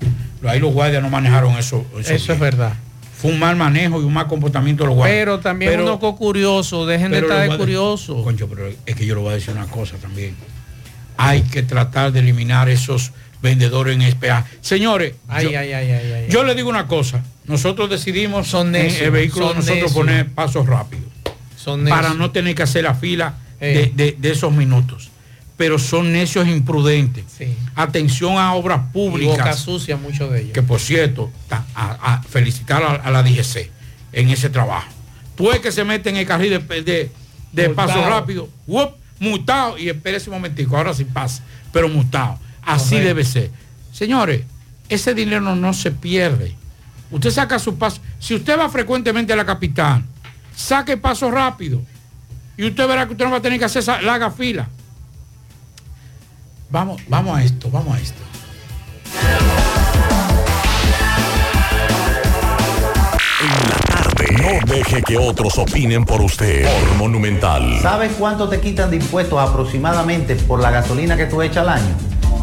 Ahí los guardias no manejaron eso. Eso es verdad. Fue un mal manejo y un mal comportamiento de los guardias. Pero también Pero- uno curioso, dejen de estar de curioso. Concho, pero es que yo le voy a decir una cosa también. Hay que tratar de eliminar esos vendedores en SPA. Señores, Ay, yo, ay, ay, ay, ay. yo le digo una cosa. Nosotros decidimos Son en el vehículo de nosotros poner pasos rápidos. Son para no tener que hacer la fila de, Eh. de- de esos minutos. Pero son necios e imprudentes. Sí. Atención a obras Y boca públicas. sucia muchos de ellos. Que por cierto, a, a felicitar a, a la DGC en ese trabajo. Tú es que se mete en el carril de, de, de paso rápido, ¡wup! mutado, y espere ese momentico, ahora sí pasa, pero mutado. Así Correcto. debe ser. Señores, ese dinero no se pierde. Usted saca su paso. Si usted va frecuentemente a la capital, saque paso rápido. Y usted verá que usted no va a tener que hacer esa larga fila. Vamos, vamos a esto, vamos a esto. No deje que otros opinen por usted. Por Monumental. ¿Sabes cuánto te quitan de impuestos aproximadamente por la gasolina que tú echas al año?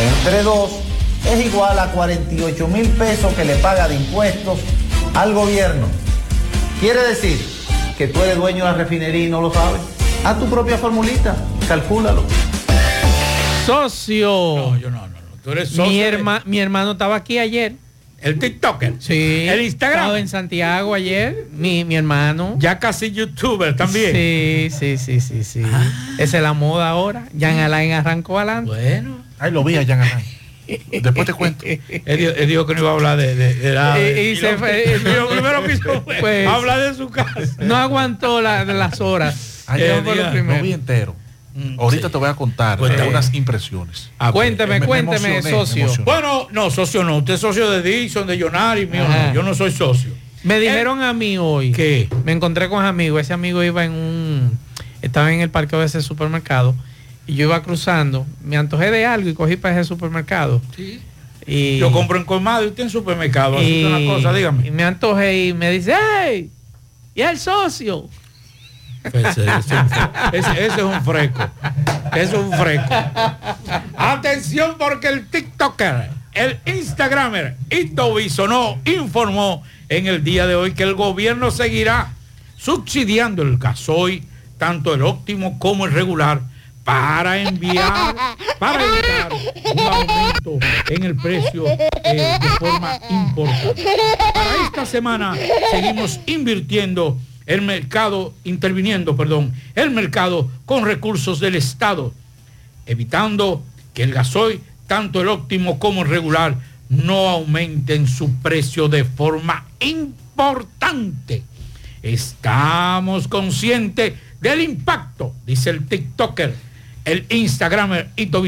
entre 2 es igual a 48 mil pesos que le paga de impuestos al gobierno. Quiere decir que tú eres dueño de la refinería y no lo sabes. Haz tu propia formulita, calcúlalo. Socio. No, yo no, no, no. Tú eres socio mi, de- herma- mi hermano estaba aquí ayer. El TikToker. Sí. El Instagram. Estaba en Santiago ayer. Mi, mi hermano. Ya casi youtuber también. Sí, sí, sí, sí, sí. Esa es la moda ahora. Jan Alain arrancó adelante. Bueno. Ahí lo vi a Jan Alain. Después te cuento. Él, dijo- él dijo que no iba a hablar de, de- de la- Eh, y y se lo- fue- y lo primero que hizo fue Pues- hablar de su casa. No aguantó la- de las horas. Ayer fue lo no vi entero. Ahorita te voy a contar unas impresiones. Ah, pues, Cuénteme, me- me cuénteme, emocioné, socio. Bueno, no, socio no. Usted es socio de Dixon, de Jonari, mío no. Yo no soy socio. Me dijeron a mí hoy. ¿Qué? Me encontré con un amigo. Ese amigo iba en un. Estaba en el parqueo de ese supermercado. Y yo iba cruzando. Me antojé de algo y cogí para ese supermercado. Sí. Y, Yo compro en colmado y usted en supermercado. Así y- una cosa, dígame. y me antojé y me dice, ¡Hey! ¿Y el socio? Ese, ese- ese- es un fresco. Eso es un fresco. Atención porque el TikToker, el Instagramer Ito Bisonó informó en el día de hoy que el gobierno seguirá subsidiando el gasoil, tanto el óptimo como el regular, para enviar, para evitar un aumento en el precio eh, de forma importante. Para esta semana seguimos invirtiendo el mercado, interviniendo, perdón, el mercado con recursos del Estado, evitando que el gasoil, tanto el óptimo como el regular, no aumenten su precio de forma importante. Estamos conscientes del impacto, dice el TikToker, el Instagramer Ito.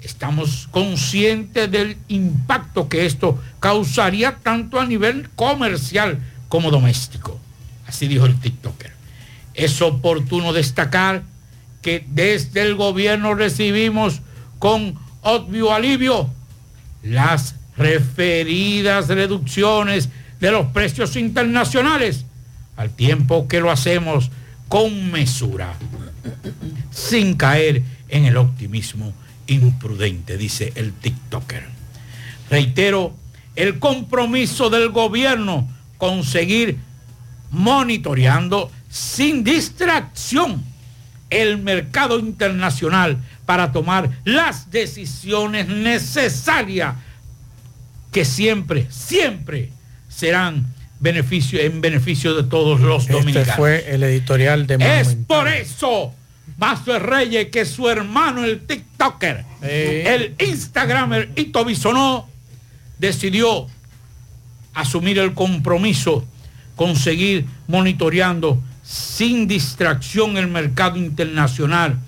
Estamos conscientes del impacto que esto causaría tanto a nivel comercial como doméstico. Así dijo el TikToker. Es oportuno destacar que desde el gobierno recibimos con obvio alivio las referidas reducciones de los precios internacionales, al tiempo que lo hacemos con mesura, sin caer en el optimismo imprudente, dice el TikToker. Reitero, el compromiso del gobierno con seguir monitoreando sin distracción el mercado internacional para tomar las decisiones necesarias que siempre, siempre serán beneficio, en beneficio de todos los Este dominicanos. fue el editorial de Es por eso, Mazo Reyes, que su hermano, el TikToker, el Instagramer Ito Bisonó, decidió asumir el compromiso con seguir monitoreando sin distracción el mercado internacional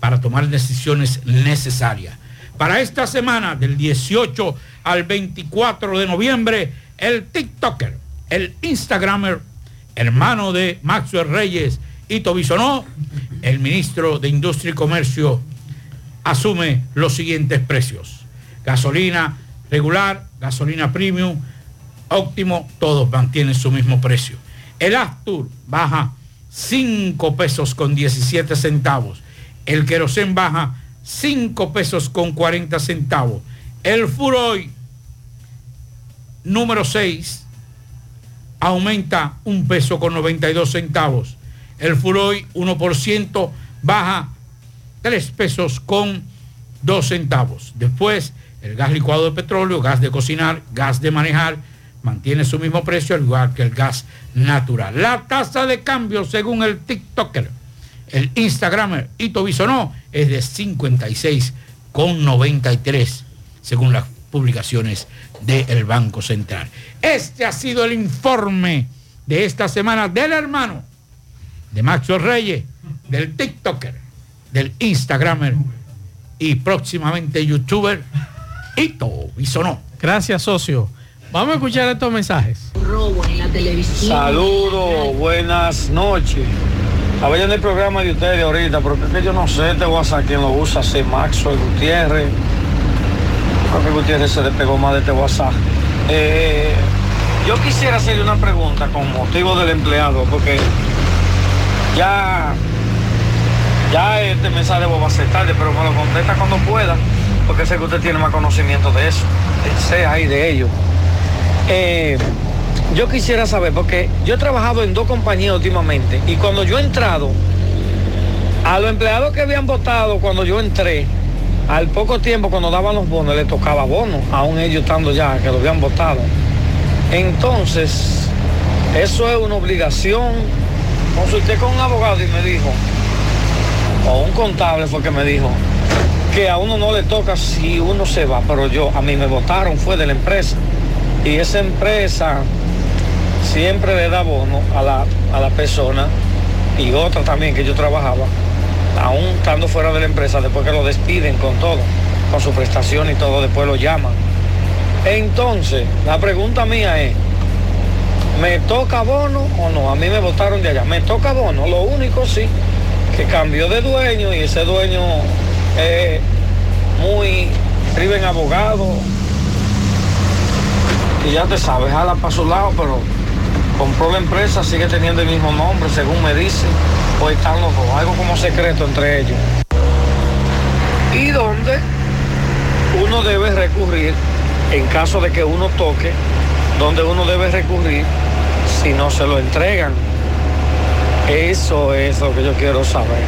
para tomar decisiones necesarias. Para esta semana, del 18 al 24 de noviembre, el TikToker, el Instagramer, hermano de Maxwell Reyes y Tobisonó, el ministro de Industria y Comercio, asume los siguientes precios. Gasolina regular, gasolina premium, óptimo, todos mantienen su mismo precio. El Astur baja 5 pesos con 17 centavos. El querosén baja 5 pesos con 40 centavos. El Furoy número 6 aumenta un peso con 92 centavos. El Furoy 1% baja 3 pesos con 2 centavos. Después, el gas licuado de petróleo, gas de cocinar, gas de manejar, mantiene su mismo precio, al igual que el gas natural. La tasa de cambio, según el TikToker, el Instagramer Ito Bisonó, es de 56,93, según las publicaciones del Banco Central. Este ha sido el informe de esta semana del hermano de Maxwell Reyes, del TikToker, del Instagramer y próximamente youtuber Ito Bisonó. Gracias, socio. Vamos a escuchar estos mensajes. robo en la televisión. Saludos, buenas noches. Estaba en el programa de ustedes ahorita, pero es que yo no sé este WhatsApp quién lo usa, si Maxwell Gutiérrez. Creo que Gutiérrez se despegó más de este WhatsApp. Eh, yo quisiera hacerle una pregunta con motivo del empleado, porque ya, ya este mensaje va a ser tarde, pero me lo contesta cuando pueda, porque sé que usted tiene más conocimiento de eso, de sea y de ello. Eh, yo quisiera saber, porque yo he trabajado en dos compañías últimamente y cuando yo he entrado, a los empleados que habían votado cuando yo entré, al poco tiempo cuando daban los bonos, les tocaba bono, aún ellos estando ya, que lo habían votado. Entonces, eso es una obligación. Consulté con un abogado y me dijo, o un contable fue que me dijo, que a uno no le toca si uno se va, pero yo, a mí me votaron, fue de la empresa. Y esa empresa siempre le da bono a la, a la persona y otra también que yo trabajaba, aún estando fuera de la empresa, después que lo despiden con todo, con su prestación y todo, después lo llaman. Entonces, la pregunta mía es, ¿me toca bono o no? A mí me votaron de allá, ¿me toca bono? Lo único sí, que cambió de dueño y ese dueño es muy, escribe en abogado, y ya te sabes, jala para su lado, pero compró la empresa, sigue teniendo el mismo nombre, según me dicen, o están los dos, algo como secreto entre ellos. Y donde uno debe recurrir, en caso de que uno toque, donde uno debe recurrir si no se lo entregan. Eso es lo que yo quiero saber.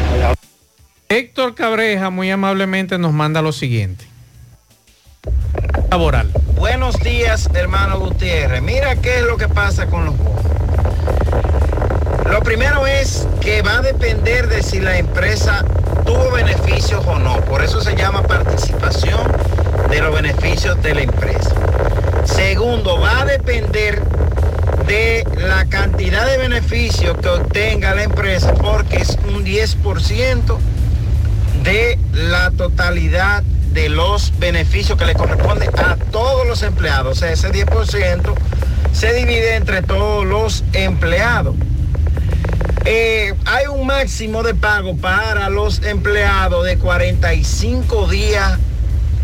Héctor Cabreja muy amablemente nos manda lo siguiente. Laboral. Buenos días, hermano Gutiérrez. Mira qué es lo que pasa con los bonos. Lo primero es que va a depender de si la empresa tuvo beneficios o no. Por eso se llama participación de los beneficios de la empresa. Segundo, va a depender de la cantidad de beneficios que obtenga la empresa porque es un 10% de la totalidad de los beneficios que le corresponde a todos los empleados. O sea, ese 10% se divide entre todos los empleados. Eh, hay un máximo de pago para los empleados de 45 días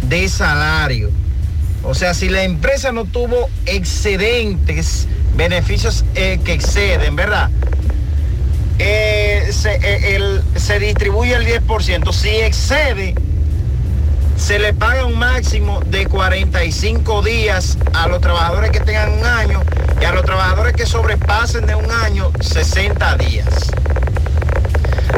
de salario. O sea, si la empresa no tuvo excedentes, beneficios eh, que exceden, ¿verdad? Eh, se, eh, el- se distribuye el 10%. Si excede, se le paga un máximo de 45 días a los trabajadores que tengan un año y a los trabajadores que sobrepasen de un año 60 días.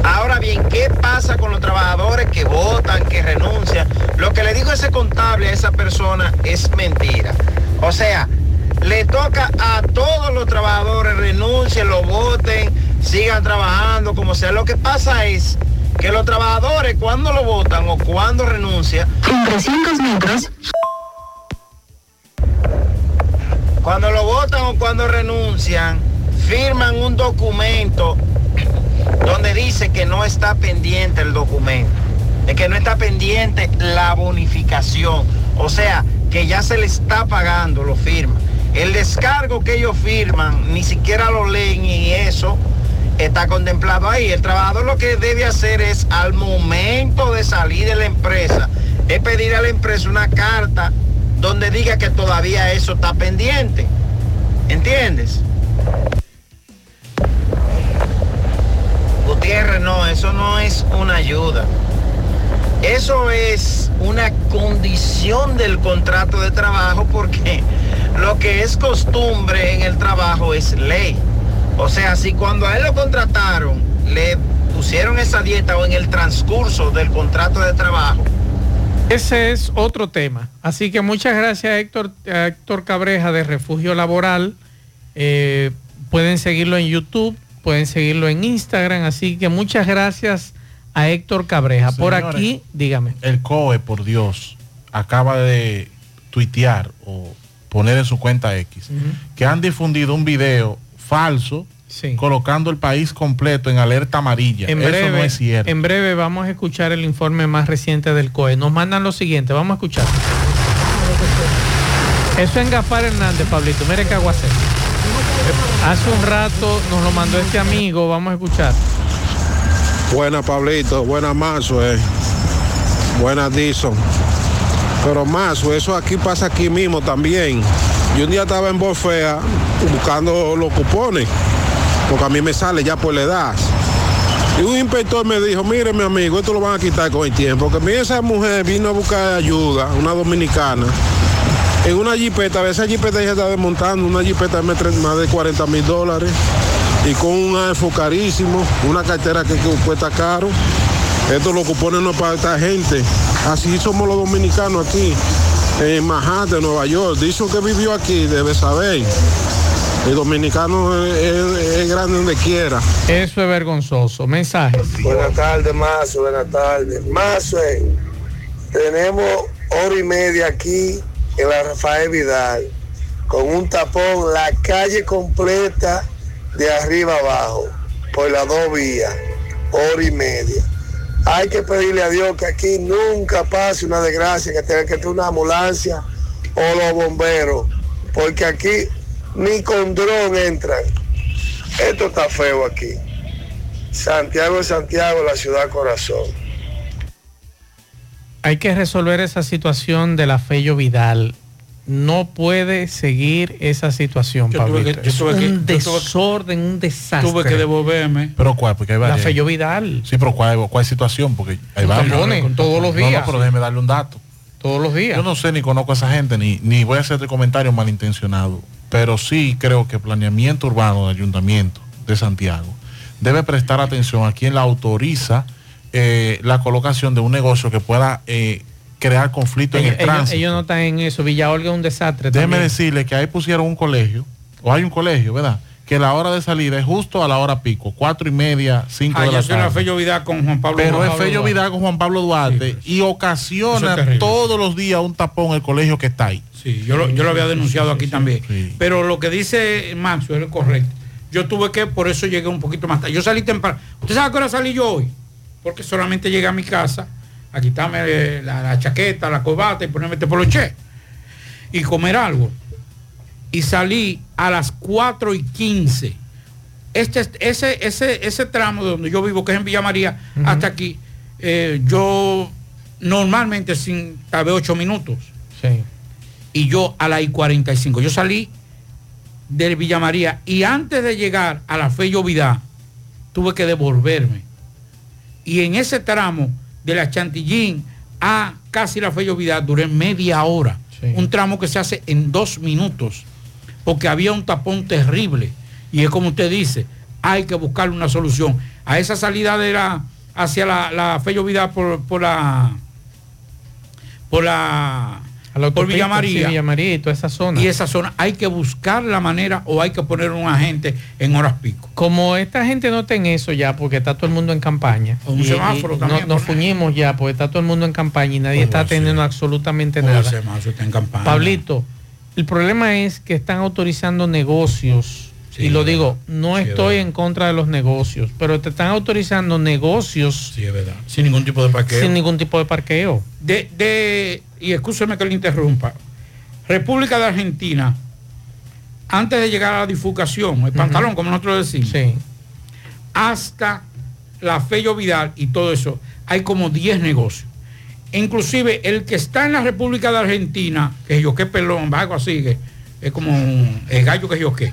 Ahora bien, ¿qué pasa con los trabajadores que votan, que renuncian? Lo que le digo a ese contable, a esa persona, es mentira. O sea, le toca a todos los trabajadores, renuncien, lo voten, sigan trabajando, como sea. Lo que pasa es que los trabajadores cuando lo votan o cuando renuncian, En 300 metros, cuando lo votan o cuando renuncian, firman un documento donde dice que no está pendiente el documento, de que no está pendiente la bonificación, o sea, que ya se le está pagando, lo firman. El descargo que ellos firman, ni siquiera lo leen y eso está contemplado ahí. El trabajador lo que debe hacer es al momento de salir de la empresa, es pedir a la empresa una carta donde diga que todavía eso está pendiente. ¿Entiendes? Gutiérrez, no, eso no es una ayuda. Eso es una condición del contrato de trabajo porque lo que es costumbre en el trabajo es ley. O sea, si cuando a él lo contrataron, le pusieron esa dieta o en el transcurso del contrato de trabajo, Ese es otro tema. Así que muchas gracias Héctor, Héctor Cabreja de Refugio Laboral. Eh, pueden seguirlo en YouTube, pueden seguirlo en Instagram. Así que muchas gracias a Héctor Cabreja. Por aquí, dígame. El COE, por Dios, acaba de tuitear o poner en su cuenta X que han difundido un video falso colocando el país completo en alerta amarilla. En Eso breve, no es cierto. en breve vamos a escuchar el informe más reciente del COE. Nos mandan lo siguiente, vamos a escuchar. Eso en Gafar Hernández, Pablito. Mire qué aguacero. Hace un rato nos lo mandó este amigo, vamos a escuchar. Buena Pablito, buena Mazo, eh. buena Dison. Pero Mazo, eso aquí pasa aquí mismo también. Yo un día estaba en Borfea buscando los cupones, porque a mí me sale ya por la edad. Y un inspector me dijo, mire mi amigo, esto lo van a quitar con el tiempo, porque mira esa mujer vino a buscar ayuda, una dominicana, en una jipeta, esa jipeta ya está desmontando, una jipeta de más de 40 mil dólares, y con un iPhone carísimo, una cartera que, que cuesta caro. Esto lo cupones no para esta gente. Así somos los dominicanos aquí, en Manhattan, Nueva York. Dicen que vivió aquí, debe saber. El dominicano es, es- es grande donde quiera. Eso es vergonzoso. Mensajes. Buenas tardes, Mazo, buenas tardes. Mazo, eh, tenemos hora y media aquí en la Rafael Vidal, con un tapón, la calle completa de arriba abajo, por las dos vías, hora y media. Hay que pedirle a Dios que aquí nunca pase una desgracia, que tenga que tener una ambulancia o los bomberos, porque aquí ni con dron entran. Esto está feo aquí. Santiago de Santiago, la ciudad corazón. Hay que resolver esa situación de la Fello Vidal. No puede seguir esa situación, Yo tuve que- yo Es tuve que- un yo tuve- desorden, un desastre. Tuve que devolverme. Pero cuál, porque hay La varias. Fello Vidal. Sí, pero cuál, cuál situación, porque hay varias. todos los No, días. No, pero déjeme darle un dato. Todos los días. Yo no sé ni conozco a esa gente, ni, ni voy a hacer este comentario malintencionado, pero sí creo que planeamiento urbano del ayuntamiento de Santiago debe prestar atención a quien la autoriza eh, la colocación de un negocio que pueda eh, crear conflicto en el tránsito. ellos no están en eso. Villa Olga es un desastre. Déjeme también. decirle que ahí pusieron un colegio, o hay un colegio, ¿verdad? Que la hora de salida es justo a la hora pico, cuatro y media, cinco Ah, de la tarde. Fello Vidal con Juan Pablo Pero Juan es Fello Duarte. Vidal con Juan Pablo Duarte y ocasiona es todos los días un tapón el colegio que está ahí. Sí, yo lo, yo lo había denunciado aquí también. Pero lo que dice Maxwell es correcto. Yo tuve que, por eso llegué un poquito más tarde. Yo salí temprano. ¿Usted sabe a qué hora salí yo hoy? Porque solamente llegué a mi casa a quitarme la, la chaqueta, la corbata y ponerme este poloché y comer algo. Y salí a las 4 y 15. Este, ese, ese, ese tramo de donde yo vivo, que es en Villa María, hasta aquí, eh, yo normalmente sin tal vez 8 minutos Sí. y yo a la I-45. Yo salí del Villa María y antes de llegar a la Fe Llovidad tuve que devolverme. Y en ese tramo de la Chantillín a casi la Fe Llovidad duré media hora. Un tramo que se hace en dos minutos porque había un tapón terrible. Y es como usted dice, hay que buscarle una solución. A esa salida de la, hacia la, la por, por la por la por Villa María. sí, Villa María y toda esa zona. Y esa zona hay que buscar la manera o hay que poner un agente en horas pico. Como esta gente no está en eso ya, porque está todo el mundo en campaña. O un y- semáforo y también, no- Nos fuñimos ya, porque está todo el mundo en campaña y nadie ¿Cómo está teniendo absolutamente ¿Cómo va a nada. Está en campaña. Pablito, el problema es que están autorizando negocios. Sí, y lo digo, no es estoy en contra de los negocios, pero te están autorizando negocios Sí, es verdad. Sin ningún tipo de parqueo. sin ningún tipo de parqueo. De, de, y escúcheme que le interrumpa. República de Argentina, antes de llegar a la difucación, el pantalón, como nosotros decimos, hasta la Fello Vidal y todo eso, hay como 10 negocios. Inclusive el que está en la República de Argentina, que yo qué pelón, algo así, que es como un el gallo que yo qué.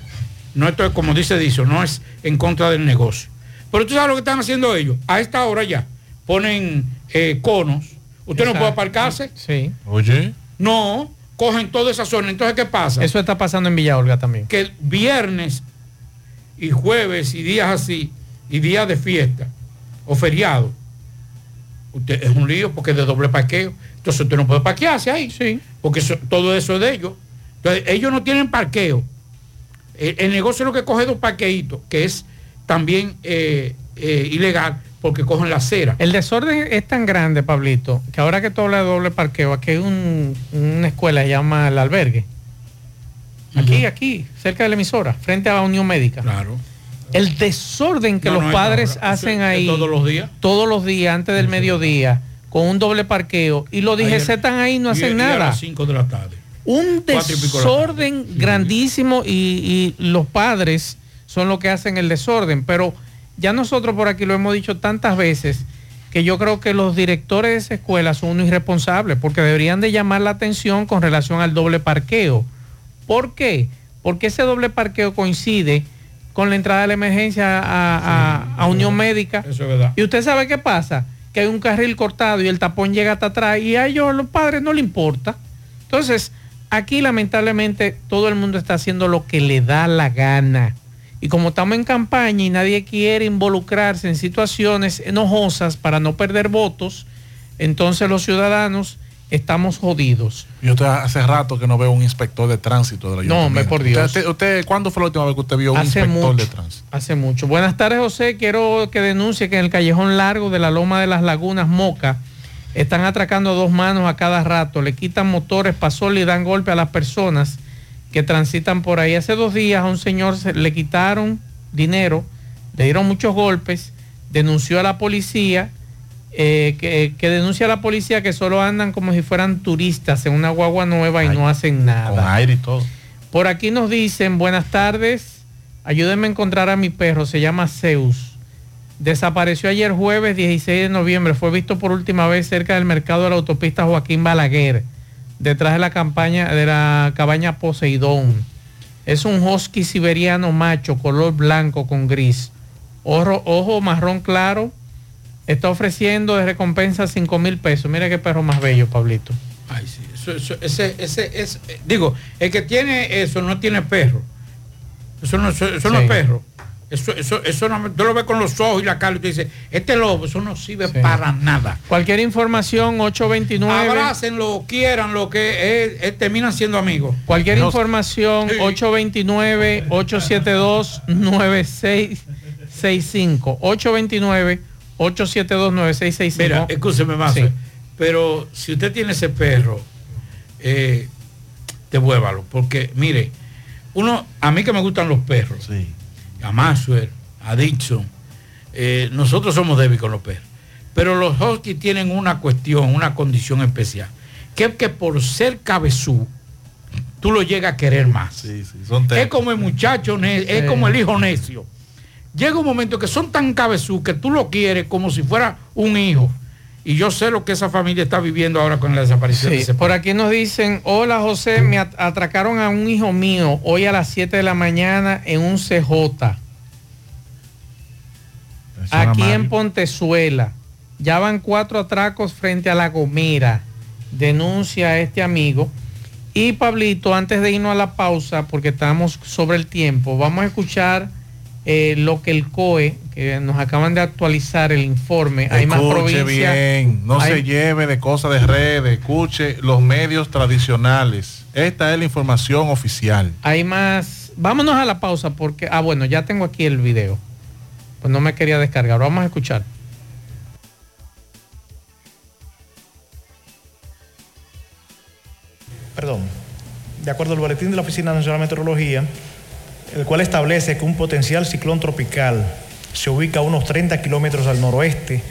No esto es como dice Dicho, no es en contra del negocio. Pero tú sabes lo que están haciendo ellos. A esta hora ya ponen eh, conos. Usted no puede aparcarse. Sí. Oye. No, cogen toda esa zona. Entonces, ¿qué pasa? Eso está pasando en Villa Olga también. que el viernes y jueves y días así, y días de fiesta o feriado, usted es un lío porque es de doble parqueo. Entonces usted no puede parquearse ahí. Sí. Porque eso- todo eso es de ellos. Entonces, ellos no tienen parqueo. El, el negocio es lo que coge dos parqueitos, que es también eh, eh, ilegal porque cogen la acera. El desorden es tan grande, Pablito, que ahora que tú hablas de doble parqueo, aquí hay un- una escuela que se llama El Albergue. Aquí, aquí, cerca de la emisora, frente a la Unión Médica. Claro. El desorden que No, los no, padres hacen ahí todos los días. todos los días antes del mediodía con un doble parqueo y los DGC están ahí no y- hacen y a nada. las 5 de la tarde. Un y desorden grandísimo y, y los padres son los que hacen el desorden. Pero ya nosotros por aquí lo hemos dicho tantas veces que yo creo que los directores de esa escuela son unos irresponsables porque deberían de llamar la atención con relación al doble parqueo. ¿Por qué? Porque ese doble parqueo coincide con la entrada de la emergencia a, a- a Unión Médica. Eso es verdad. Y usted sabe qué pasa, que hay un carril cortado y el tapón llega hasta atrás y a ellos, los padres, no le importa. Entonces, aquí lamentablemente todo el mundo está haciendo lo que le da la gana. Y como estamos en campaña y nadie quiere involucrarse en situaciones enojosas para no perder votos, entonces los ciudadanos estamos jodidos. Yo usted hace rato que no veo un inspector de tránsito de la No, hombre, por Dios. ¿Usted, usted- cuándo fue la última vez que usted vio un Hace inspector mucho. de tránsito? Hace mucho. Buenas tardes, José. Quiero que denuncie que en el callejón largo de la Loma de las Lagunas, Moca, están atracando a dos manos a cada rato. Le quitan motores, pasoles y dan golpe a las personas que transitan por ahí. Hace dos días a un señor se- le quitaron dinero, le dieron muchos golpes, denunció a la policía, eh, que, que denuncia a la policía que solo andan como si fueran turistas en una guagua nueva y no hacen nada. Con aire y todo. Por aquí nos dicen, buenas tardes, ayúdenme a encontrar a mi perro, se llama Zeus. Desapareció ayer jueves 16 de noviembre, fue visto por última vez cerca del mercado de la autopista Joaquín Balaguer, detrás de la campaña de la cabaña Poseidón. Es un husky siberiano macho, color blanco con gris. Ojo, ojo marrón claro. Está ofreciendo de recompensa 5 mil pesos. Mira qué perro más bello, Pablito. Ay, sí, eso- eso- ese, ese, es, digo, el que tiene eso no tiene perro. Eso no, eso, no es perro. Eso, eso, eso no, tú lo ves con los ojos y la cara y te dice, este lobo, eso no sirve para nada. Cualquier información, 829. Abrácenlo, quieran lo que es, es- terminan siendo amigos. Cualquier No- información, 829-872-9665. 829-872-9665. Mira, escúcheme más. Pero si usted tiene ese perro, eh, devuélvalo. Porque, mire, uno, a mí que me gustan los perros, a Maxwell, a Dixon, eh, nosotros somos débiles con los perros. Pero los huskies tienen una cuestión, una condición especial, que es que por ser cabezú, tú lo llegas a querer más. es como el muchacho, es Sí. como el hijo necio. Llega un momento que son tan cabezú que tú lo quieres como si fuera un hijo. Y yo sé lo que esa familia está viviendo ahora con la desaparición de ese por aquí nos dicen, hola José, me at- atracaron a un hijo mío hoy a las 7 de la mañana en un CJ. Aquí en Pontezuela. Ya van cuatro atracos frente a La Gomera. Denuncia a este amigo. Y Pablito, antes de irnos a la pausa, porque estamos sobre el tiempo, vamos a escuchar eh, lo que el COE, que nos acaban de actualizar el informe. Hay más Escuche provincias. bien, no hay- se lleve de cosas de redes, escuche los medios tradicionales. Esta es la información oficial. Hay más. Vámonos a la pausa porque. Ah, bueno, ya tengo aquí el video. Pues no me quería descargar. Vamos a escuchar. perdón, de acuerdo al boletín de la Oficina Nacional de Meteorología, el cual establece que un potencial ciclón tropical se ubica a unos 30 kilómetros al noroeste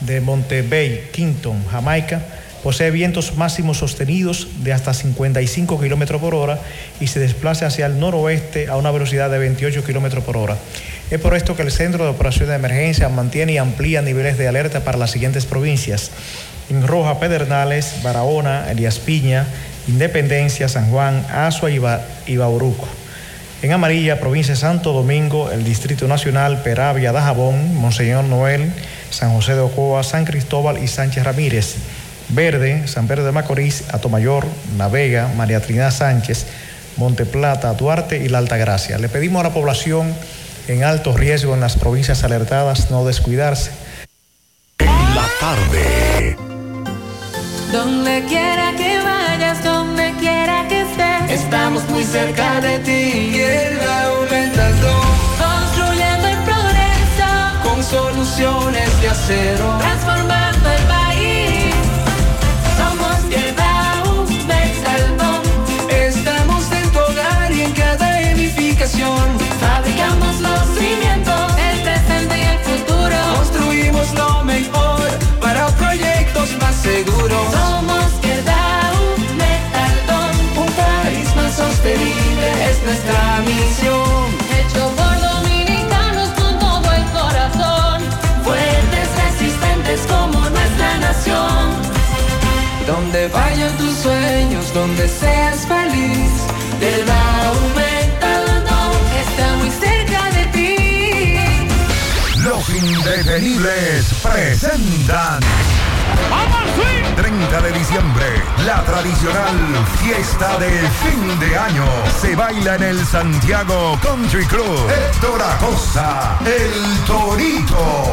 de Montebay, Kingston, Jamaica, posee vientos máximos sostenidos de hasta 55 kilómetros por hora y se desplaza hacia el noroeste a una velocidad de 28 kilómetros por hora. Es por esto que el Centro de Operaciones de Emergencia mantiene y amplía niveles de alerta para las siguientes provincias. En roja, Pedernales, Barahona, Elías Piña, Independencia, San Juan, Azua y, Ba-. En amarilla, provincia de Santo Domingo, el Distrito Nacional, Peravia, Dajabón, Monseñor Noel, San José de Ocoa, San Cristóbal y Sánchez Ramírez. Verde, San Pedro de Macorís, Atomayor, La Vega, María Trinidad Sánchez, Monteplata, Duarte y La Altagracia. Le pedimos a la población en alto riesgo en las provincias alertadas no descuidarse. La tarde. Donde quiera que vayas, donde quiera que estés, estamos muy cerca de ti. Tierra aumentando, construyendo el progreso, con soluciones de acero, transformando el país. Donde vayan tus sueños, donde seas feliz, Quedao Metaldón está muy cerca de ti. Los indetenibles presentan. 30 de diciembre, la tradicional fiesta de fin de año se baila en el Santiago Country Club. Héctor Acosta, el Torito.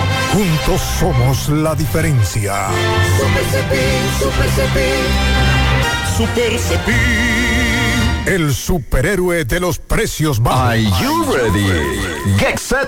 Juntos somos la diferencia. Super Cepín, Super Cepín. Super Cepín. el superhéroe de los precios bajos. Are you ready? Get set.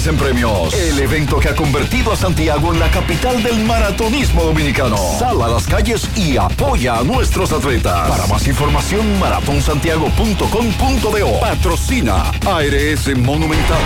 en premios. El evento que ha convertido a Santiago en la capital del maratonismo dominicano. Sal a las calles y apoya a nuestros atletas. Para más información, maratonsantiago.com.do. Patrocina ARS Monumental.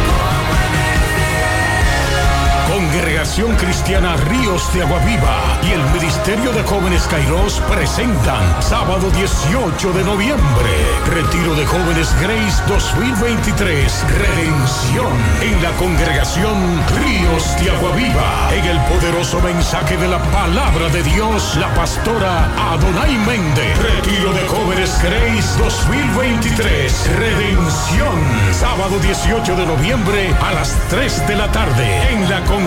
Congregación Cristiana Ríos de Aguaviva y el Ministerio de Jóvenes Kairos presentan sábado 18 de noviembre, Retiro de Jóvenes Grace 2023, Redención en la Congregación Ríos de Aguaviva. En el poderoso mensaje de la palabra de Dios, la pastora Adonai Méndez. Retiro de Jóvenes Grace 2023, Redención, sábado 18 de noviembre a las 3 de la tarde en la Congregación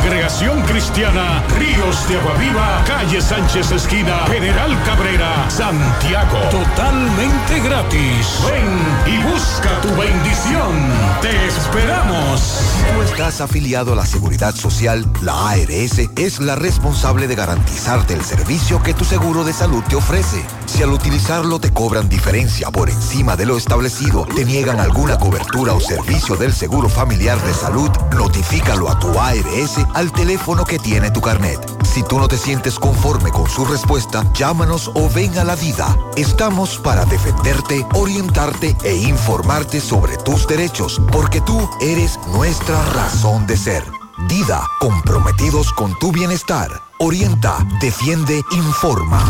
Cristiana Ríos de Aguaviva, calle Sánchez Esquina, General Cabrera, Santiago. Totalmente gratis. Ven y busca tu bendición. Te esperamos. Tú estás afiliado a la Seguridad Social, la ARS es la responsable de garantizarte el servicio que tu seguro de salud te ofrece. Si al utilizarlo te cobran diferencia por encima de lo establecido, te niegan alguna cobertura o servicio del seguro familiar de salud, notifícalo a tu ARS al teléfono que tiene tu carnet. Si tú no te sientes conforme con su respuesta, llámanos o ven a la vida. Estamos para defenderte, orientarte e informarte sobre tus derechos, porque tú eres nuestra razón de ser. Dida, comprometidos con tu bienestar. Orienta, defiende, informa.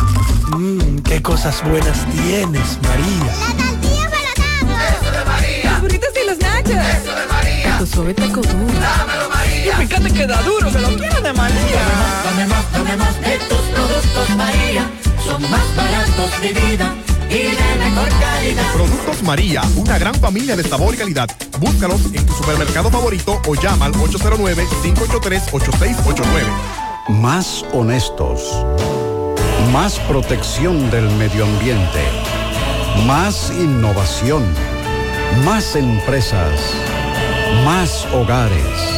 Mmm, qué cosas buenas tienes, María. La tortilla para Eso de María. Los burritos y los nachos. Eso de María. Tu suave taco duro. Dámelo, María. Y fíjate que da duro, que lo quiero de María. Dame más, dame más de tus productos, María. Son más baratos de vida. Y de mejor calidad. Productos María, una gran familia de sabor y calidad. Búscalos en tu supermercado favorito o llama al 809-583-8689. Más honestos. Más protección del medio ambiente. Más innovación. Más empresas. Más hogares.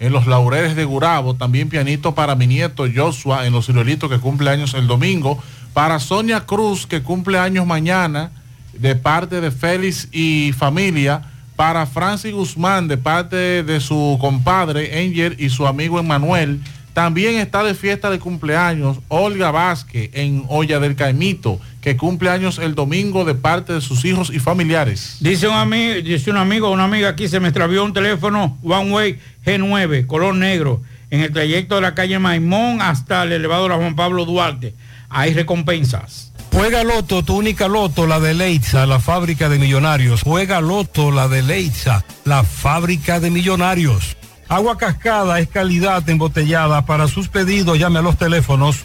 en los laureles de Gurabo. También pianito para mi nieto Joshua en los ciruelitos que cumple años el domingo. Para Sonia Cruz que cumple años mañana de parte de Félix y familia. Para Francis Guzmán de parte de su compadre Angel y su amigo Emanuel. También está de fiesta de cumpleaños Olga Vázquez en Olla del Caimito, que cumple años el domingo de parte de sus hijos y familiares. Dice un amigo, dice un amigo, una amiga aquí se me extravió un teléfono One Way G9, color negro, en el trayecto de la calle Maimón hasta el elevador a Juan Pablo Duarte. Hay recompensas. Juega Loto, tu única Loto, la de Leitza, la fábrica de millonarios. Juega Loto, la de Leitza, la fábrica de millonarios. Agua Cascada es calidad embotellada. Para sus pedidos llame a los teléfonos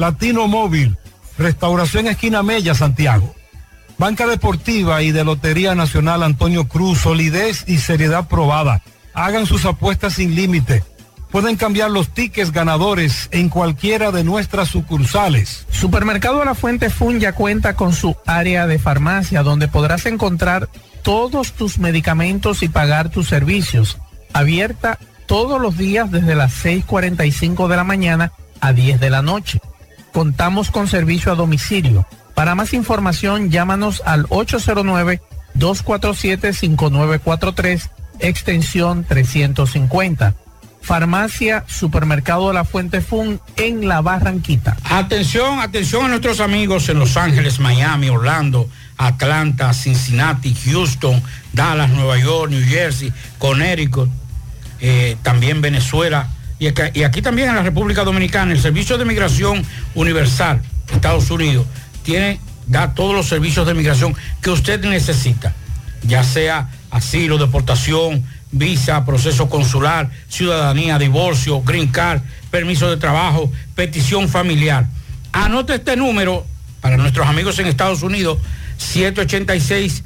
Latino Móvil, Restauración Esquina Mella, Santiago. Banca Deportiva y de Lotería Nacional Antonio Cruz, solidez y seriedad probada. Hagan sus apuestas sin límite. Pueden cambiar los tickets ganadores en cualquiera de nuestras sucursales. Supermercado La Fuente Fun ya cuenta con su área de farmacia donde podrás encontrar todos tus medicamentos y pagar tus servicios. Abierta todos los días desde las 6.45 de la mañana a 10 de la noche. Contamos con servicio a domicilio. Para más información, llámanos al 809-247-5943, extensión 350. Farmacia Supermercado de la Fuente Fun en La Barranquita. Atención, atención a nuestros amigos en Los Ángeles, Miami, Orlando, Atlanta, Cincinnati, Houston, Dallas, Nueva York, New Jersey, Connecticut, eh, también Venezuela y aquí, también en la República Dominicana. El Servicio de Migración Universal, Estados Unidos, tiene, da todos los servicios de migración que usted necesita, ya sea asilo, deportación, visa, proceso consular, ciudadanía, divorcio, green card, permiso de trabajo, petición familiar. Anote este número para nuestros amigos en Estados Unidos, 786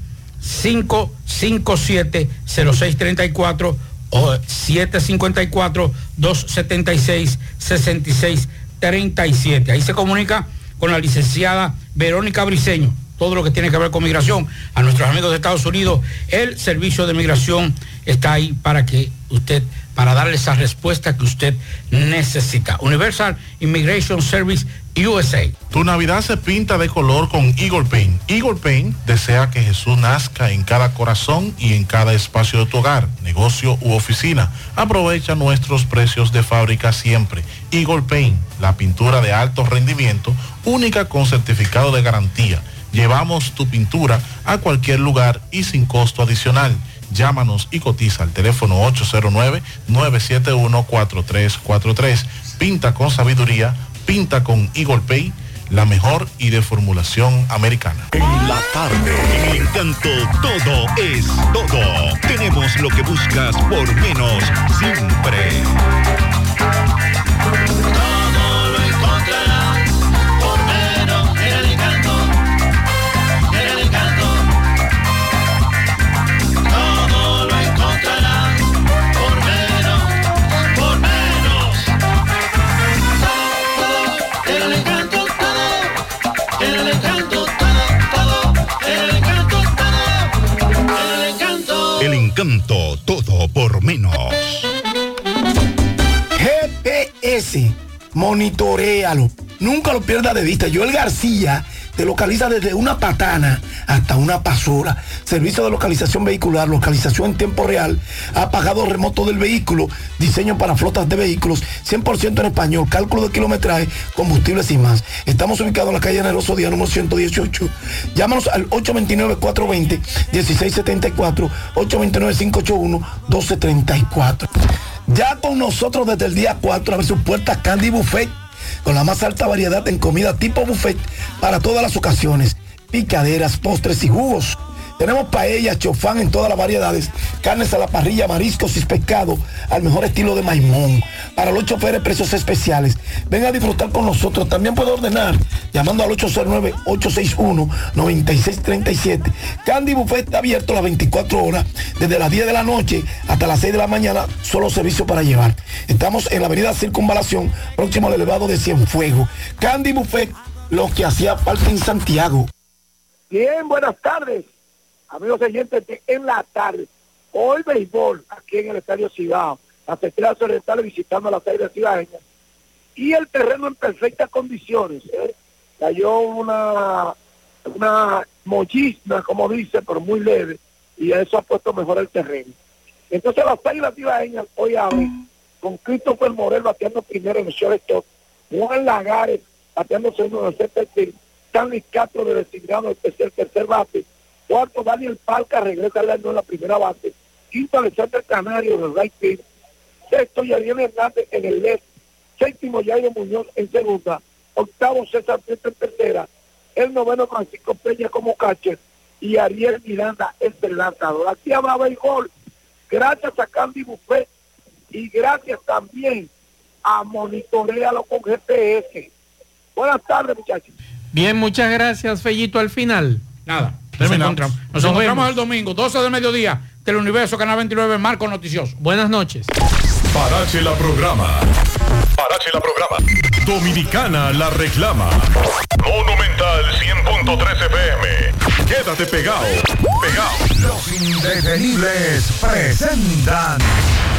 557 0634 o 754 276 6637. Ahí se comunica con la licenciada Verónica Briceño, todo lo que tiene que ver con migración, a nuestros amigos de Estados Unidos, el servicio de migración está ahí para que usted, para darle esa respuesta que usted necesita. Universal Immigration Service USA. Tu Navidad se pinta de color con Eagle Paint. Eagle Paint desea que Jesús nazca en cada corazón y en cada espacio de tu hogar, negocio u oficina. Aprovecha nuestros precios de fábrica siempre. Eagle Paint, la pintura de alto rendimiento, única con certificado de garantía. Llevamos tu pintura a cualquier lugar y sin costo adicional. Llámanos y cotiza al teléfono 809-971-4343. Pinta con sabiduría, pinta con Eagle Pay, la mejor y de formulación americana. En la tarde, en el encanto, todo es todo. Tenemos lo que buscas por menos siempre. Encanto. Todo por menos. GPS, monitorealo. Nunca lo pierdas de vista. Joel García te localiza desde una patana hasta una pasora. Servicio de localización vehicular, localización en tiempo real, apagado remoto del vehículo, diseño para flotas de vehículos, 100% en español, cálculo de kilometraje, combustibles y más. Estamos ubicados en la calle Neroso Día número 118. Llámanos al 829-420-1674, 829-581-1234. Ya con nosotros desde el día 4 abre sus puertas Candy Buffet con la más alta variedad en comida tipo buffet para todas las ocasiones, picaderas, postres y jugos. Tenemos paella, chofán en todas las variedades, carnes a la parrilla, mariscos y pescado al mejor estilo de Maimón. Para los choferes, precios especiales. Ven a disfrutar con nosotros. También puede ordenar llamando al 809-861-9637. Candy Buffet está abierto las 24 horas, desde las 10 de la noche hasta las 6 de la mañana, solo servicio para llevar. Estamos en la avenida Circunvalación, próximo al elevado de Cienfuegos. Candy Buffet, lo que hacía falta en Santiago. Bien, buenas tardes, amigos oyentes de En la Tarde. Hoy béisbol aquí en el Estadio Cibao. Las estrellas orientales visitando las áreas cibaeñas. Y el terreno en perfectas condiciones. ¿eh? Cayó una, una como dice, pero muy leve. Y eso ha puesto mejor el terreno. Entonces las águilas cibaeñas hoy abren con Christopher Morel bateando primero en el shortstop. Juan Lagares bateando segundo en el center. Stanley Castro de designado especial tercer bate. Cuarto, Daniel Palca regresa al año en la primera base. Quinto, Alexander Canario en el right field. Sexto, Yadiel Hernández en el left. Séptimo, Jairo Muñoz en segunda. Octavo, César Prieto en tercera. El noveno, Francisco Peña como catcher. y Ariel Miranda es el lanzador. Aquí habrá béisbol gracias a Candy Buffet y gracias también a Monitorealo con GPS. Buenas tardes, muchachos. Bien, muchas gracias, Fellito. Al final. Nada. Nos Terminamos. encontramos, nos Nos encontramos vemos. el domingo, 12 del mediodía, Teleuniverso, Canal 29, Marco Noticioso. Buenas noches. Parache la programa. Parache la programa. Dominicana la reclama. Monumental 100.13 FM. Quédate pegado. Pegado. Los indetenibles presentan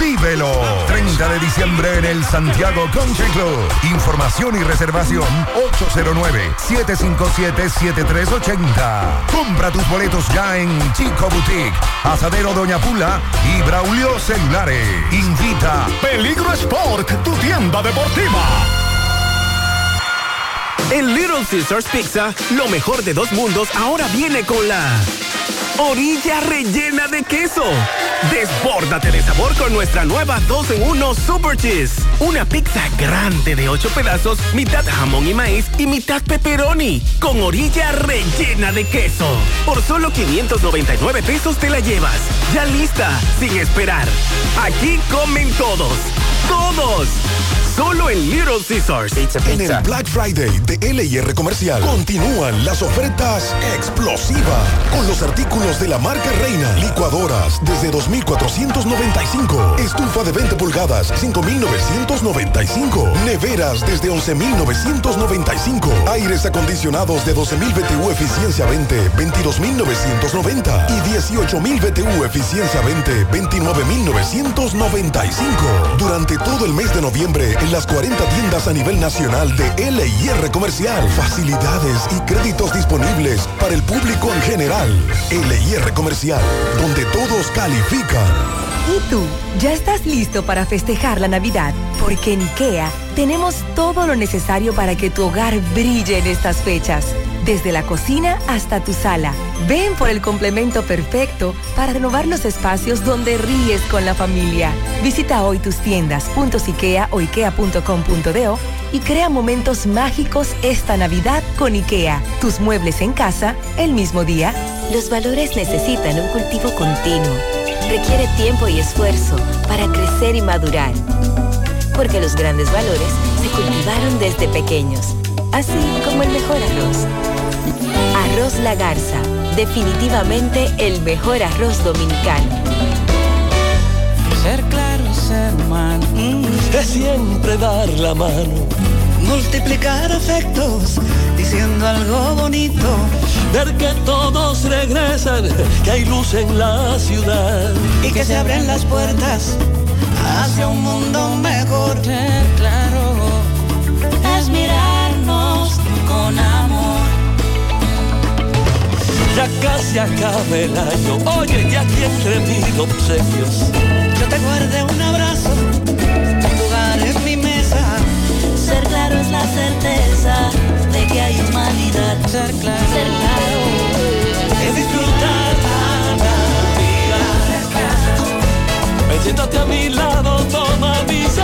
Vívelo. 30 de diciembre en el Santiago Country Club. Información y reservación 809-757-7380. Compra tus boletos ya en Chico Boutique, Asadero Doña Pula y Braulio Celulares. Invita Peligro Sport, tu tienda deportiva. En Little Caesars Pizza, lo mejor de dos mundos ahora viene con la orilla rellena de queso. Desbórdate de sabor con nuestra nueva 2 en 1 Super Cheese. Una pizza grande de 8 pedazos, mitad jamón y maíz y mitad pepperoni, con orilla rellena de queso. Por solo 599 pesos te la llevas. Ya lista, sin esperar. Aquí comen todos. ¡Todos! Solo en Little Caesars. En el Black Friday de LIR Comercial continúan las ofertas explosivas con los artículos de la marca Reina. Licuadoras desde 2.495. Estufa de 20 pulgadas 5.995. Neveras desde 11.995. Aires acondicionados de 12.000 BTU eficiencia 20 22.990 y 18.000 BTU eficiencia 20 29.995. Durante todo el mes de noviembre en las 40 tiendas a nivel nacional de LIR Comercial. Facilidades y créditos disponibles para el público en general. LIR Comercial, donde todos califican. ¿Y tú? ¿Ya estás listo para festejar la Navidad? Porque en IKEA tenemos todo lo necesario para que tu hogar brille en estas fechas. Desde la cocina hasta tu sala. Ven por el complemento perfecto para renovar los espacios donde ríes con la familia. Visita hoy tus tiendas IKEA o ikea.com.do y crea momentos mágicos esta Navidad con IKEA. Tus muebles en casa el mismo día. Los valores necesitan un cultivo continuo. Requiere tiempo y esfuerzo para crecer y madurar. Porque los grandes valores se cultivaron desde pequeños, así como el mejor arroz. Arroz La Garza, definitivamente el mejor arroz dominicano. Ser claro, ser humano, es siempre dar la mano. Multiplicar afectos, diciendo algo bonito. Ver que todos regresan, que hay luz en la ciudad. Y que se abren las puertas hacia un mundo mejor. Claro, es mirarnos con amor. Ya casi acaba el año, oye, ya aquí entre mil obsequios. Yo te guardé una la certeza de que hay humanidad. Ser claro, ser claro es disfrutar cada día. Me siéntate a mi lado, toma mis